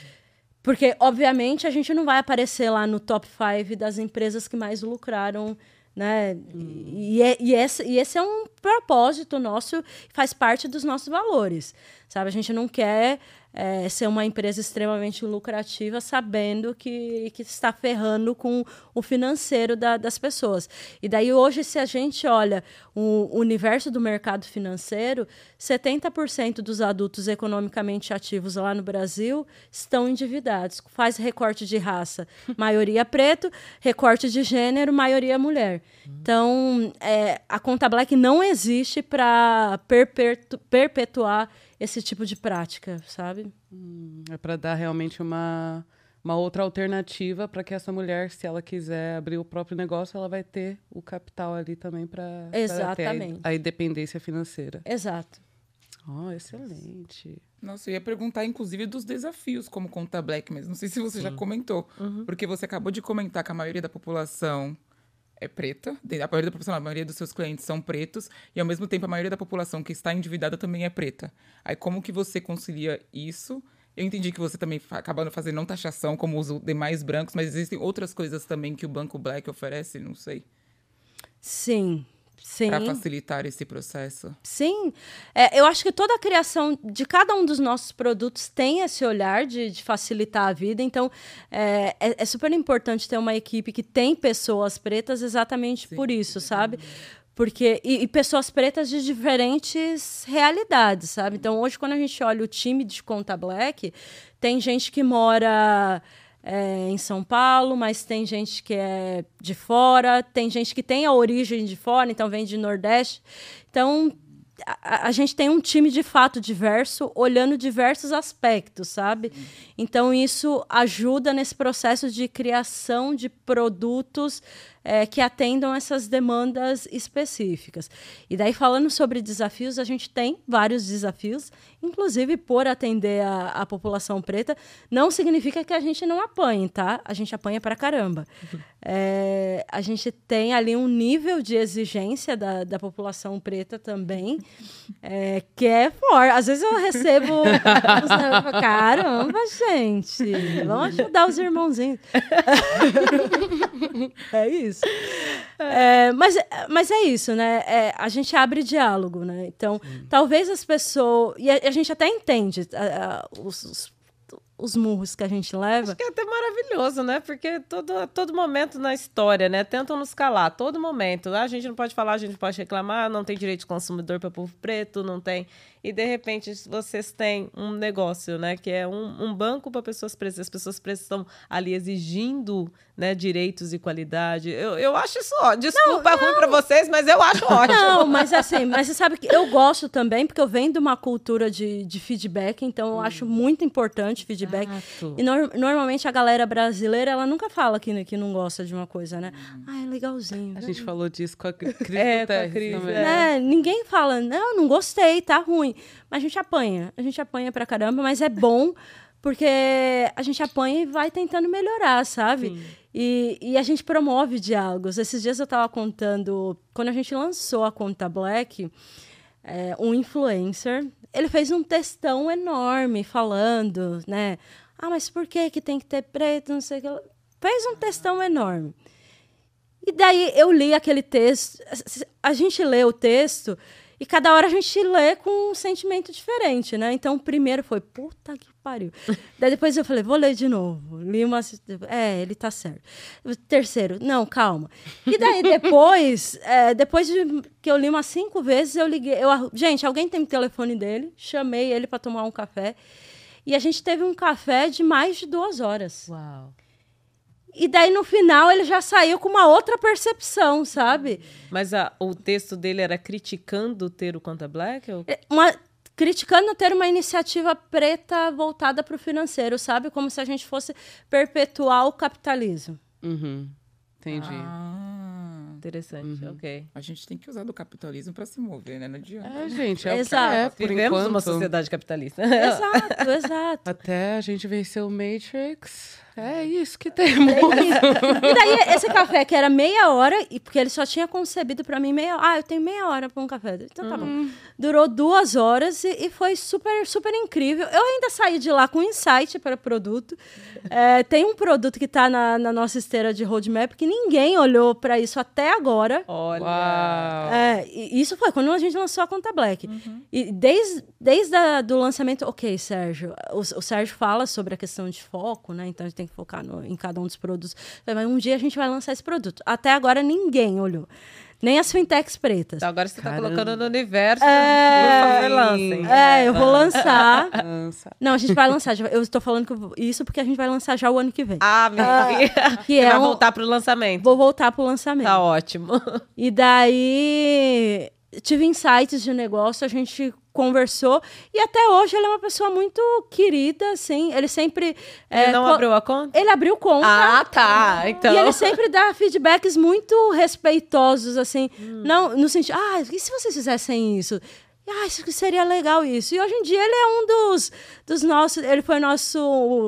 Porque, obviamente, a gente não vai aparecer lá no top 5 das empresas que mais lucraram né? Hum. E, é, e, esse, e esse é um propósito nosso, faz parte dos nossos valores, sabe? A gente não quer é, ser uma empresa extremamente lucrativa sabendo que, que está ferrando com o financeiro da, das pessoas. E daí hoje, se a gente olha o universo do mercado financeiro, 70% dos adultos economicamente ativos lá no Brasil estão endividados. Faz recorte de raça, maioria preto, recorte de gênero, maioria mulher. Então, é, a conta black não existe para perpetu perpetuar esse tipo de prática, sabe? Hum, é para dar realmente uma, uma outra alternativa para que essa mulher, se ela quiser abrir o próprio negócio, ela vai ter o capital ali também para ter a, a independência financeira. Exato. Oh, excelente. Nossa, eu ia perguntar, inclusive, dos desafios como conta Black, mas não sei se você Sim. já comentou. Uhum. Porque você acabou de comentar que a maioria da população é preta, a maioria população, a maioria dos seus clientes são pretos, e ao mesmo tempo a maioria da população que está endividada também é preta. Aí como que você concilia isso? Eu entendi que você também acaba fazendo não taxação como os demais brancos, mas existem outras coisas também que o Banco Black oferece, não sei. Sim, para facilitar esse processo. Sim, é, eu acho que toda a criação de cada um dos nossos produtos tem esse olhar de, de facilitar a vida. Então, é, é, é, super importante ter uma equipe que tem pessoas pretas exatamente Sim. por isso, sabe? Porque, e, e, pessoas pretas de diferentes realidades, sabe? Então, hoje, quando a gente olha o time de Conta Black, tem gente que mora é, em São Paulo, mas tem gente que é de fora, tem gente que tem a origem de fora, então vem de Nordeste. Então, a, a, gente tem um time de fato diverso, olhando diversos aspectos, sabe? Então, isso ajuda nesse processo de criação de produtos é, que atendam essas demandas específicas. E daí, falando sobre desafios, a gente tem vários desafios, inclusive por atender a, a população preta, não significa que a gente não apanhe, tá? A gente apanha pra caramba. É, a gente tem ali um nível de exigência da, da população preta também, é, que é forte. Às vezes eu recebo. Caramba, gente, vamos ajudar os irmãozinhos. é isso isso. É, mas, mas é isso, né? É, a gente abre diálogo, né? Então, Sim. talvez as pessoas. E a, a gente até entende a, a, os, os os murros que a gente leva. Acho que é até maravilhoso, né? Porque todo, todo momento na história, né? Tentam nos calar, todo momento. Ah, a gente não pode falar, a gente não pode reclamar, não tem direito de consumidor para povo preto, não tem. E de repente vocês têm um negócio, né? Que é um, um banco para pessoas pretas. As pessoas pretas estão ali exigindo né, direitos e qualidade. Eu, eu acho isso ó, Desculpa, não, não. ruim para vocês, mas eu acho ótimo. Não, mas assim, mas você sabe que eu gosto também, porque eu venho de uma cultura de, de feedback, então eu hum. acho muito importante feedback. Exato. E no, normalmente a galera brasileira, ela nunca fala que, que não gosta de uma coisa, né? Hum. Ah, é legalzinho. A gente falou disso com a Cris é, com a Cris, também. É. Ninguém fala, não, não gostei, tá ruim. Mas a gente apanha. A gente apanha pra caramba, mas é bom porque a gente apanha e vai tentando melhorar, sabe? E, e, a gente promove diálogos. Esses dias eu estava contando, quando a gente lançou a conta Black, é, um influencer ele fez um textão enorme falando, né? Ah, mas por que, que tem que ter preto? Não sei o que. Fez um textão enorme. E daí eu li aquele texto. A gente lê o texto e cada hora a gente lê com um sentimento diferente, né? Então, o primeiro foi, puta que pariu. Daí depois eu falei, vou ler de novo. Li uma. É, ele tá certo. O terceiro, não, calma. E daí depois, é, depois de que eu li umas cinco vezes, eu liguei. Eu, gente, alguém tem o telefone dele, chamei ele para tomar um café. E a gente teve um café de mais de duas horas. Uau. E daí, no final, ele já saiu com uma outra percepção, sabe? Mas a, o texto dele era criticando ter o Conta Black? Ou... É, uma, criticando ter uma iniciativa preta voltada para o financeiro, sabe? Como se a gente fosse perpetuar o capitalismo. Uhum. Entendi. Ah, Interessante, ok. a gente tem que usar do capitalismo pra se mover, né? Não adianta. É, gente, é o que Exato. é, por Vivemos enquanto. uma sociedade capitalista. Exato, exato. Até a gente vencer o Matrix, é isso que temos. E daí, esse café que era meia hora, e porque ele só tinha concebido pra mim meia Ah, eu tenho meia hora pra um café. Então tá bom. Durou duas horas e, e foi super, super incrível. Eu ainda saí de lá com insight para o produto. É, tem um produto que tá na, na nossa esteira de roadmap que ninguém olhou pra isso até agora. Olha. É, e isso foi quando a gente lançou a conta Black. E desde, desde a, do lançamento, ok, Sérgio, o, o Sérgio fala sobre a questão de foco, né? Então a gente tem que focar no- em cada um dos produtos. Mas um dia a gente vai lançar esse produto. Até agora ninguém olhou. Nem as fintechs pretas. Então agora você tá Caramba. colocando no universo. É. Lancem. É, eu vou lançar. Lança. Não, a gente vai lançar. Eu estou falando que eu isso porque a gente vai lançar já o ano que vem. Ah, minha que Você é vai um- voltar pro lançamento. Vou voltar pro lançamento. Tá ótimo. E daí tive insights de negócio, a gente conversou e até hoje ele é uma pessoa muito querida, assim. Ele sempre Ele é, não abriu a conta? Ele abriu conta. Ah, tá. Então. E ele sempre dá feedbacks muito respeitosos, assim. Hum. Não, no sentido, ah, e se vocês fizessem isso? Ah, isso que seria legal isso. E hoje em dia ele é um dos, dos nossos, ele foi nosso,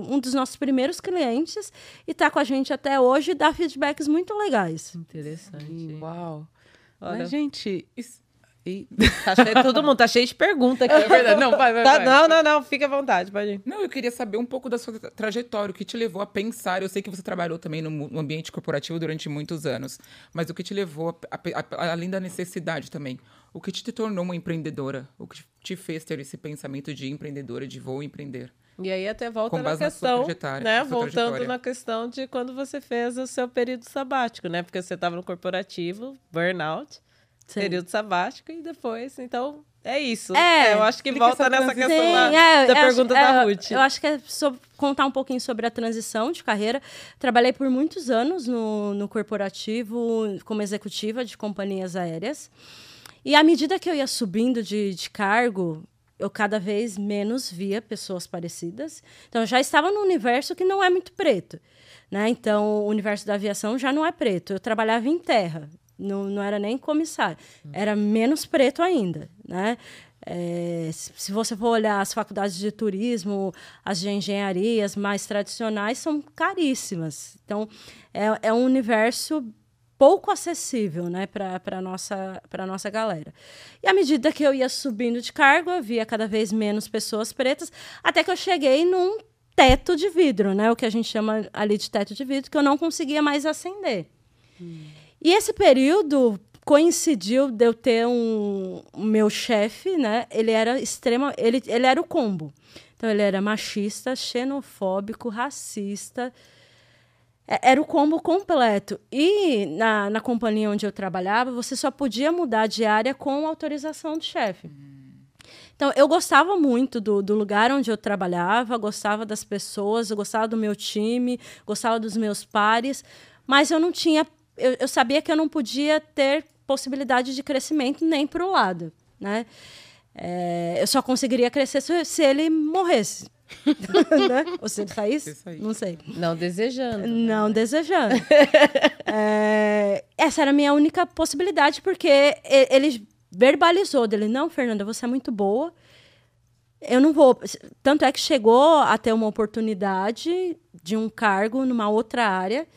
um dos nossos primeiros clientes e tá com a gente até hoje e dá feedbacks muito legais. Interessante. Uau. Olha. Mas, gente, isso... Tá cheio, todo mundo tá cheio de pergunta aqui. É verdade. Não, vai, vai, Tá, vai. não, não, não. Fica à vontade, pode ir. Não, eu queria saber um pouco da sua tra- trajetória, o que te levou a pensar. Eu sei que você trabalhou também no ambiente corporativo durante muitos anos, mas o que te levou, a- a- a- além da necessidade também, o que te tornou uma empreendedora? O que te fez ter esse pensamento de empreendedora, de vou empreender? E aí até volta na questão, né? na sua Voltando na questão de quando você fez o seu período sabático, né? Porque você estava no corporativo, burnout, Sim. período sabático e depois, então é isso. É. eu acho que volta essa nessa transição- questão Sim, da, é, da pergunta acho, da é, Ruth. Eu acho que é sobre contar um pouquinho sobre a transição de carreira. Trabalhei por muitos anos no, no corporativo como executiva de companhias aéreas. E à medida que eu ia subindo de, de cargo, eu cada vez menos via pessoas parecidas. Então, eu já estava num universo que não é muito preto. Né? Então, o universo da aviação já não é preto. Eu trabalhava em terra, não, não era nem comissário. Era menos preto ainda. Né? É, se você for olhar as faculdades de turismo, as de engenharias mais tradicionais são caríssimas. Então, é, é um universo pouco acessível né, para a nossa, nossa galera. E à medida que eu ia subindo de cargo, eu via cada vez menos pessoas pretas, até que eu cheguei num teto de vidro, né, o que a gente chama ali de teto de vidro, que eu não conseguia mais ascender. E esse período coincidiu de eu ter um o meu chefe, né? Ele era extrema, ele, ele era o combo. Então ele era machista, xenofóbico, racista. É- Era o combo completo. E na, na companhia onde eu trabalhava, você só podia mudar de área com autorização do chefe. Então, eu gostava muito do, do lugar onde eu trabalhava, gostava das pessoas, eu gostava do meu time, gostava dos meus pares, mas eu não tinha. Eu, eu sabia que eu não podia ter possibilidade de crescimento nem para o lado. Né? É, eu só conseguiria crescer se, se ele morresse. né? Ou se ele saísse? Se saísse. Não sei. Não desejando. Não desejando. É, essa era a minha única possibilidade, porque ele verbalizou dele, não, Fernanda, você é muito boa. Eu não vou. Tanto é que chegou a ter uma oportunidade de um cargo numa outra área,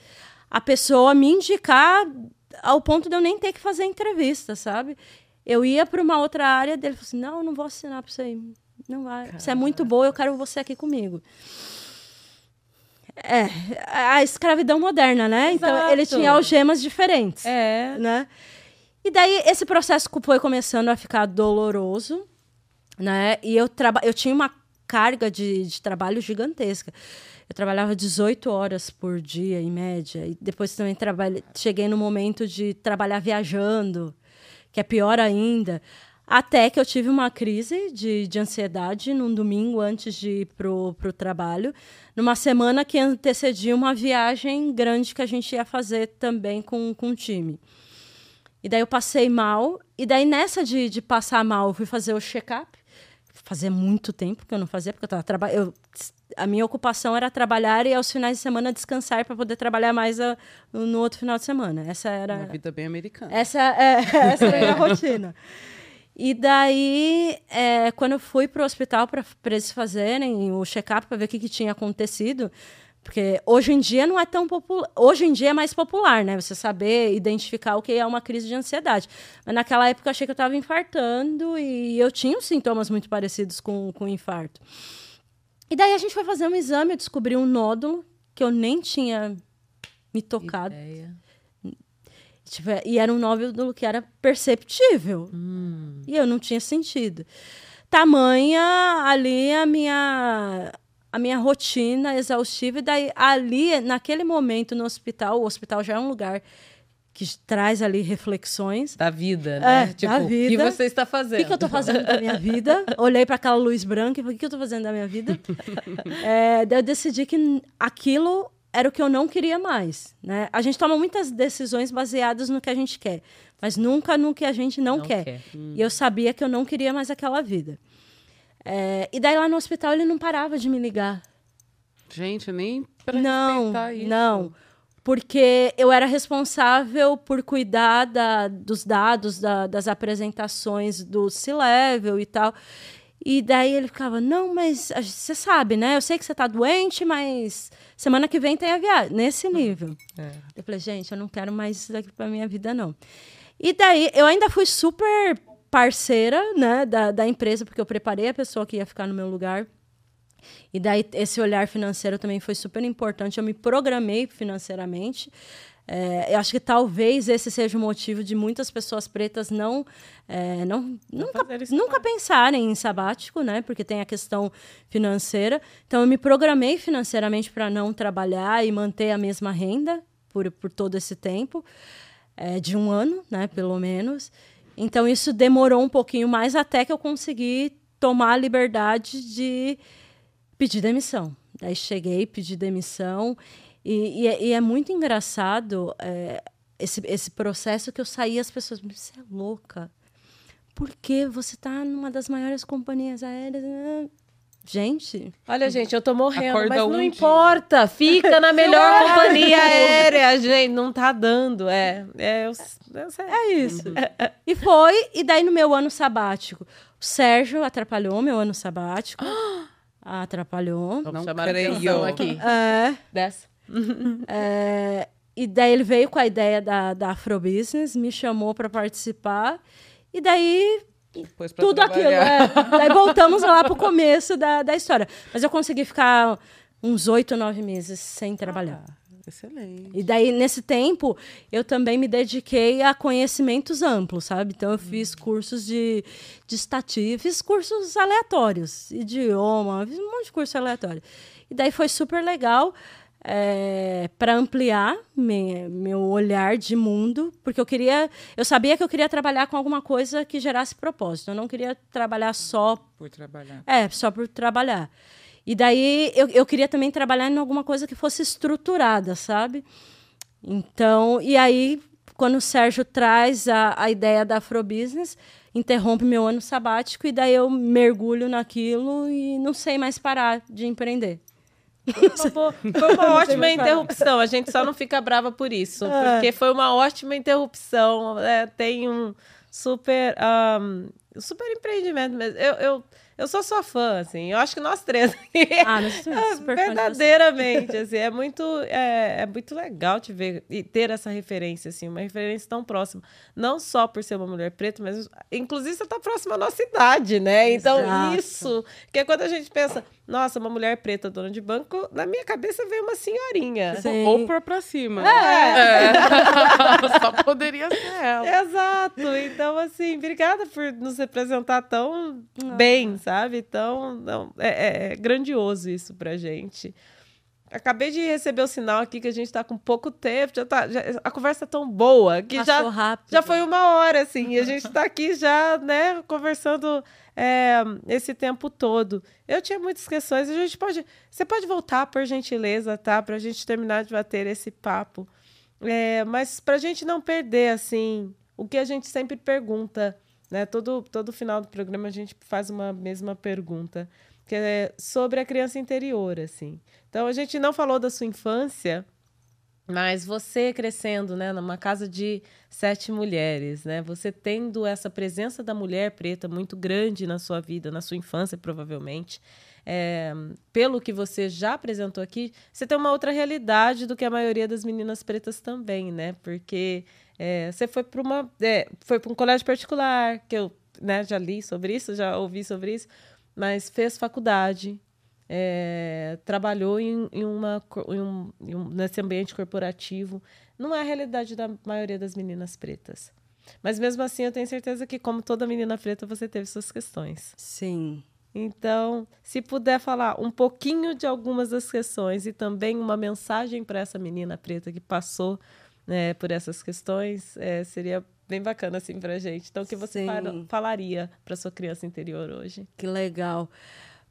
a pessoa me indicar ao ponto de eu nem ter que fazer entrevista, sabe? Eu ia para uma outra área dele, falou assim: não, eu não vou assinar para você. ir. Não vai. Você é muito boa, eu quero você aqui comigo. É, a escravidão moderna, né? Então Exato. ele tinha algemas diferentes, É. né? E daí esse processo foi começando a ficar doloroso, né? E eu traba eu tinha uma carga de, de trabalho gigantesca. Eu trabalhava 18 horas por dia, em média. E depois também trabalhei, cheguei no momento de trabalhar viajando, que é pior ainda. Até que eu tive uma crise de, de ansiedade num domingo antes de ir pro, pro trabalho, numa semana que antecedia uma viagem grande que a gente ia fazer também com, com o time. E daí eu passei mal, e daí nessa de, de passar mal, eu fui fazer o check-up. Fazia muito tempo que eu não fazia, porque eu estava trabalhando. A minha ocupação era trabalhar e aos finais de semana descansar para poder trabalhar mais a, no outro final de semana. Essa era. Uma vida bem americana. Essa, é, essa era a minha rotina. E daí, é, quando eu fui para o hospital para eles fazerem o check-up para ver o que, que tinha acontecido, porque hoje em dia não é tão popular. Hoje em dia é mais popular, né? Você saber identificar o que é uma crise de ansiedade. Mas naquela época eu achei que eu estava infartando e eu tinha sintomas muito parecidos com, com infarto. E daí a gente foi fazer um exame, eu descobri um nódulo que eu nem tinha me tocado. Ideia. Tipo, e era um nódulo que era perceptível. Hum. E eu não tinha sentido. Tamanha ali a minha a minha rotina exaustiva. E daí, ali, naquele momento no hospital, o hospital já é um lugar que traz ali reflexões. Da vida, né? É, tipo, da vida. O que você está fazendo? O que, que eu estou fazendo da minha vida? Olhei para aquela luz branca e falei, o que, que eu estou fazendo da minha vida? é, daí eu decidi que aquilo era o que eu não queria mais. Né? A gente toma muitas decisões baseadas no que a gente quer, mas nunca no que a gente não, não quer. quer. Hum. E eu sabia que eu não queria mais aquela vida. É, e daí lá no hospital ele não parava de me ligar. Gente, nem pra não, isso. Não, porque eu era responsável por cuidar da, dos dados, da, das apresentações do C-Level e tal. E daí ele ficava, não, mas você sabe, né? Eu sei que você tá doente, mas semana que vem tem a viagem. Nesse nível. É. Eu falei, gente, eu não quero mais isso daqui pra minha vida, não. E daí, eu ainda fui super parceira né, da, da empresa, porque eu preparei a pessoa que ia ficar no meu lugar. E daí esse olhar financeiro também foi super importante. Eu me programei financeiramente. É, eu acho que talvez esse seja o motivo de muitas pessoas pretas não, é, não nunca, nunca pensarem em sabático, né? Porque tem a questão financeira. Então eu me programei financeiramente para não trabalhar e manter a mesma renda por, por todo esse tempo, é, de um ano, né? Pelo menos. Então isso demorou um pouquinho mais até que eu consegui tomar a liberdade de pedir demissão. Daí cheguei, pedi demissão e, e, é, e é, muito engraçado é, esse, esse processo que eu saí as pessoas me você é louca. Por que você está numa das maiores companhias aéreas? Gente. Olha, gente, eu tô morrendo, mas não importa. Fica na melhor companhia aérea, gente. Não tá dando. É, é, eu, eu é isso. e foi, e daí no meu ano sabático, o Sérgio atrapalhou meu ano sabático. atrapalhou. Vamos não creio. aqui. É. Desce. É, e daí ele veio com a ideia da, da Afrobusiness, me chamou para participar. E daí tudo aquilo. É. Daí voltamos lá pro começo da, da história. Mas eu consegui ficar uns oito, nove meses sem trabalhar. Ah, excelente. E daí, nesse tempo, eu também me dediquei a conhecimentos amplos, sabe? Então, eu fiz hum. cursos de, de estatística, fiz cursos aleatórios, idioma, fiz um monte de curso aleatório. E daí foi super legal é, para ampliar me, meu olhar de mundo, porque eu queria, eu sabia que eu queria trabalhar com alguma coisa que gerasse propósito. Eu não queria trabalhar só por trabalhar. É, só por trabalhar. E daí eu, eu queria também trabalhar em alguma coisa que fosse estruturada, sabe? Então, e aí quando o Sérgio traz a, a ideia da Afrobusiness, interrompe meu ano sabático e daí eu mergulho naquilo e não sei mais parar de empreender. Foi uma ótima interrupção. A gente só não fica brava por isso. É. Porque foi uma ótima interrupção. É, tem um super. Um, super empreendimento mesmo. Eu, eu, eu sou sua fã, assim. Eu acho que nós três. Ah, nós somos super Verdadeiramente, assim. É muito, é, é muito legal te ver e ter essa referência, assim. Uma referência tão próxima. Não só por ser uma mulher preta, mas inclusive você está próxima à nossa idade, né? Então, Exato. isso. Que é quando a gente pensa nossa, uma mulher preta dona de banco, na minha cabeça veio uma senhorinha. Sim. Ou pra, pra cima. É. é. Só poderia ser ela. Exato. Então, assim, obrigada por nos representar tão não. bem, sabe? Então, não, é, é, é, grandioso isso pra gente. Acabei de receber o sinal aqui que a gente tá com pouco tempo, já tá, já, a conversa é tão boa que Passou já, rápido. já foi uma hora, assim, e a gente tá aqui já, né, conversando é, esse tempo todo. Eu tinha muitas questões. A gente pode. Você pode voltar, por gentileza, tá? Para a gente terminar de bater esse papo. É, mas para a gente não perder, assim, o que a gente sempre pergunta né? Todo, todo final do programa a gente faz uma mesma pergunta, que é sobre a criança interior, assim. Então, a gente não falou da sua infância, mas você crescendo, né, numa casa de sete mulheres, né, você tendo essa presença da mulher preta muito grande na sua vida, na sua infância, provavelmente, é, pelo que você já apresentou aqui, você tem uma outra realidade do que a maioria das meninas pretas também, né? Porque é, você foi para uma, é, foi para um colégio particular, que eu, né, já li sobre isso, já ouvi sobre isso, mas fez faculdade, é, trabalhou em, em uma, em um, em um, nesse ambiente corporativo. Não é a realidade da maioria das meninas pretas. Mas mesmo assim, eu tenho certeza que, como toda menina preta, você teve suas questões. Sim. Então, se puder falar um pouquinho de algumas das questões e também uma mensagem para essa menina preta que passou né, por essas questões, é, seria bem bacana assim para gente. Então, o que você falaria para sua criança interior hoje? Que legal.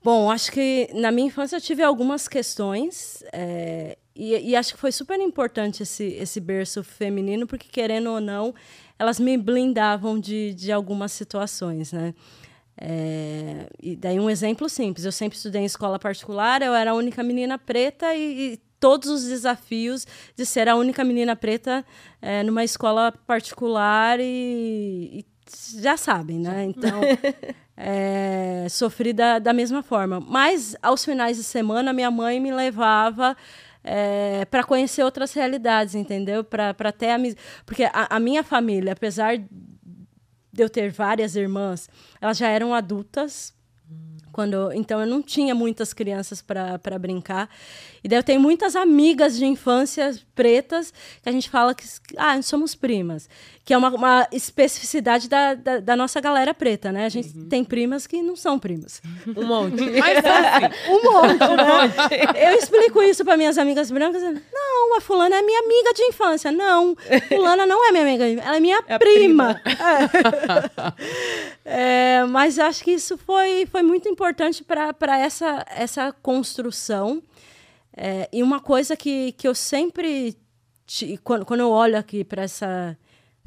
Bom, acho que na minha infância eu tive algumas questões é, e, e, acho que foi super importante esse, esse berço feminino, porque querendo ou não, elas me blindavam de, de algumas situações, né? É, e daí um exemplo simples, eu sempre estudei em escola particular, eu era a única menina preta e, e todos os desafios de ser a única menina preta é, numa escola particular e, e já sabem, né? Então, é, sofri da, da mesma forma. Mas, aos finais de semana, minha mãe me levava é, para conhecer outras realidades, entendeu? Para ter amizade. Porque a, a, minha família, apesar de eu ter várias irmãs, elas já eram adultas, quando, então eu não tinha muitas crianças para brincar. E daí eu tenho muitas amigas de infância pretas que a gente fala que ah, somos primas. Que é uma, uma especificidade da, da, da, nossa galera preta, né? A gente uhum. tem primas que não são primas. Um monte. Mas assim. um monte, né? Um monte. Eu explico isso para minhas amigas brancas. Não, a fulana é minha amiga de infância. Não, fulana não é minha amiga. Ela é minha é prima. prima. É. é, mas acho que isso foi, foi muito importante importante para essa, essa construção. É, e uma coisa que, que eu sempre. Quando, quando eu olho aqui para essa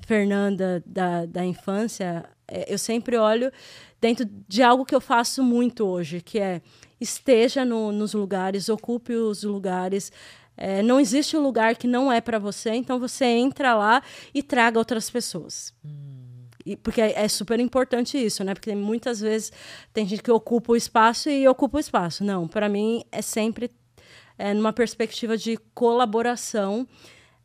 Fernanda da, da infância, é, eu sempre olho dentro de algo que eu faço muito hoje, que é esteja no, nos lugares, ocupe os lugares. É, não existe um lugar que não é para você, então você entra lá e traga outras pessoas. Hum. Porque é, é, super importante isso, né? Porque muitas vezes tem gente que ocupa o espaço e ocupa o espaço. Não, para mim é sempre é, numa perspectiva de colaboração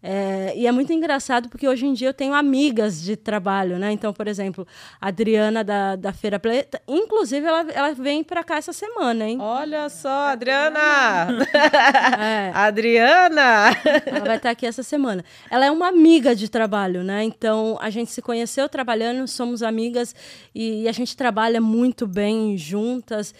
é, e é muito engraçado porque hoje em dia eu tenho amigas de trabalho, né? Então, por exemplo, a Adriana da, da Feira Preta, inclusive ela, ela vem para cá essa semana, hein? Olha só, Adriana! É. Adriana! Ela vai estar aqui essa semana. Ela é uma amiga de trabalho, né? Então, a gente se conheceu trabalhando, somos amigas e, e a gente trabalha muito bem juntas.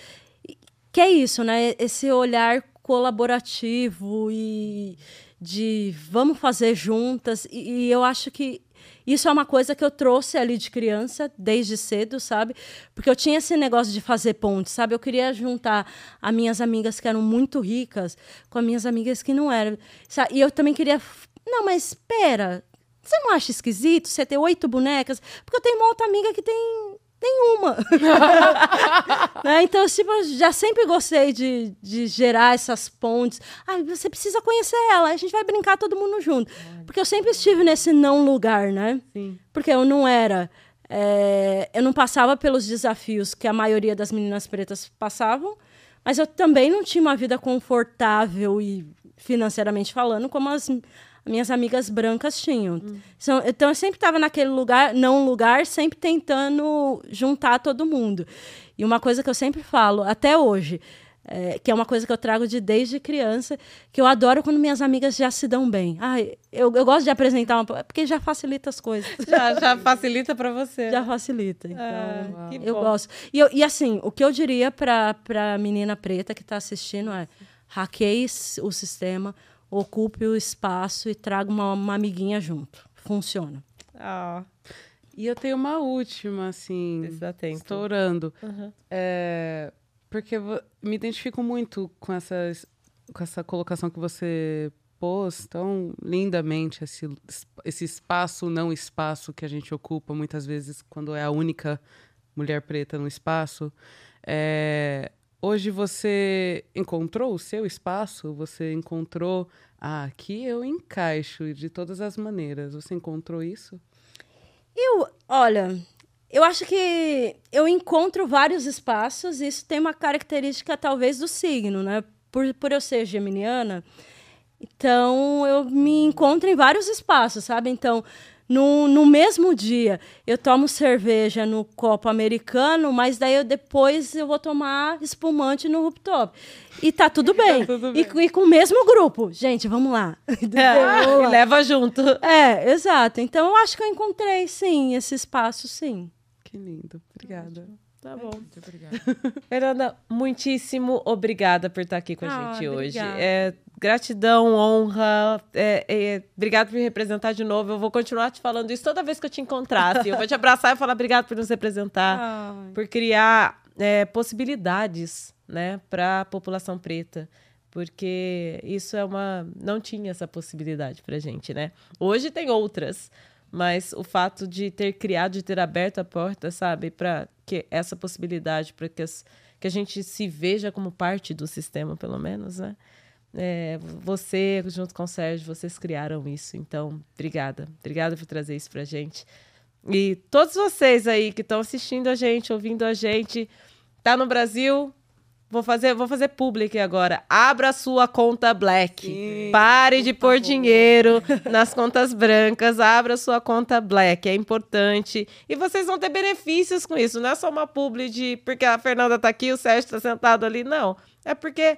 Que é isso, né? Esse olhar colaborativo e de vamos fazer juntas. E, e, eu acho que isso é uma coisa que eu trouxe ali de criança, desde cedo, sabe? Porque eu tinha esse negócio de fazer pontes, sabe? Eu queria juntar as minhas amigas que eram muito ricas com as minhas amigas que não eram. Sabe? E eu também queria. Não, mas espera. Você não acha esquisito você ter oito bonecas? Porque eu tenho uma outra amiga que tem Nenhuma. né? Então, tipo, eu já sempre gostei de, de gerar essas pontes. Ah, você precisa conhecer ela, a gente vai brincar todo mundo junto. Porque eu sempre estive nesse não lugar, né? Sim. Porque eu não era. É, eu não passava pelos desafios que a maioria das meninas pretas passavam, mas eu também não tinha uma vida confortável e financeiramente falando como as minhas amigas brancas tinham. Hum. Então, eu sempre estava naquele lugar, não lugar, sempre tentando juntar todo mundo. E uma coisa que eu sempre falo, até hoje, é, que é uma coisa que eu trago de desde criança, que eu adoro quando minhas amigas já se dão bem. Ai, eu, eu gosto de apresentar uma. Porque já facilita as coisas. Já, já facilita para você. Já facilita. Então, ah, eu gosto. E, eu, e assim, o que eu diria para a menina preta que está assistindo é: hackeie o sistema, ocupe o espaço e traga uma, uma amiguinha junto. Funciona. Ah. E eu tenho uma última, assim, estourando. Uhum. É, porque me identifico muito com, essas, com essa colocação que você expôs tão lindamente esse, esse espaço, não espaço que a gente ocupa muitas vezes quando é a única mulher preta no espaço. É, hoje você encontrou o seu espaço? Você encontrou, ah, aqui eu encaixo de todas as maneiras. Você encontrou isso? Eu, olha, eu acho que eu encontro vários espaços, e isso tem uma característica talvez do signo, né? Por, por eu ser geminiana, então eu me encontro em vários espaços, sabe? Então, no, no mesmo dia, eu tomo cerveja no copo americano, mas daí eu, depois eu vou tomar espumante no rooftop. E tá tudo bem. tá tudo bem. E, e, com o mesmo grupo. Gente, vamos lá. É, e leva junto. É, exato. Então eu acho que eu encontrei, sim, esse espaço, sim. Que lindo. Obrigada. Tá bom. Muito obrigada. Fernanda, muitíssimo obrigada por estar aqui com a ah, gente hoje. É, gratidão, honra. É, é, obrigado por me representar de novo. Eu vou continuar te falando isso toda vez que eu te encontrasse. Eu vou te abraçar e falar obrigado por nos representar, Ai. por criar é, possibilidades né, para a população preta porque isso é uma não tinha essa possibilidade para gente, né? Hoje tem outras, mas o fato de ter criado, de ter aberto a porta, sabe, para que essa possibilidade, para que, que a gente se veja como parte do sistema, pelo menos, né? É, você, junto com o Sérgio, vocês criaram isso. Então, obrigada. Obrigada por trazer isso pra gente. E todos vocês aí que estão assistindo a gente, ouvindo a gente, tá no Brasil, Vou fazer, vou fazer public agora. Abra sua conta black. Sim, Pare de pôr dinheiro nas contas brancas. Abra sua conta black. É importante. E vocês vão ter benefícios com isso. Não é só uma publi de porque a Fernanda tá aqui, o Sérgio tá sentado ali. Não. É porque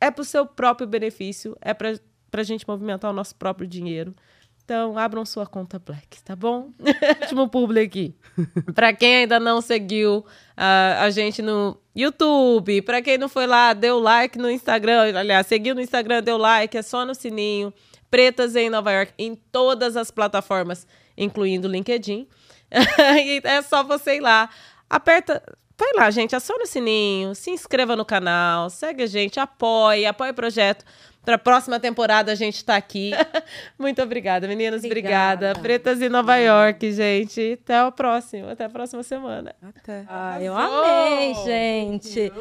é pro seu próprio benefício. É pra, pra gente movimentar o nosso próprio dinheiro. Então, abram sua conta Black, tá bom? Último publi aqui. para quem ainda não seguiu uh, a gente no YouTube, para quem não foi lá, deu like no Instagram, aliás, seguiu no Instagram, deu like, é só no sininho. Pretas em Nova York, em todas as plataformas, incluindo o LinkedIn. é só você ir lá. Aperta, vai lá, gente, aciona o sininho, se inscreva no canal, segue a gente, apoie, apoie o projeto. Para a próxima temporada a gente está aqui. Muito obrigada, meninas. Obrigada. obrigada. Pretas em Nova York, gente. Até o próximo. Até a próxima semana. Até. Ah, eu amei, gente.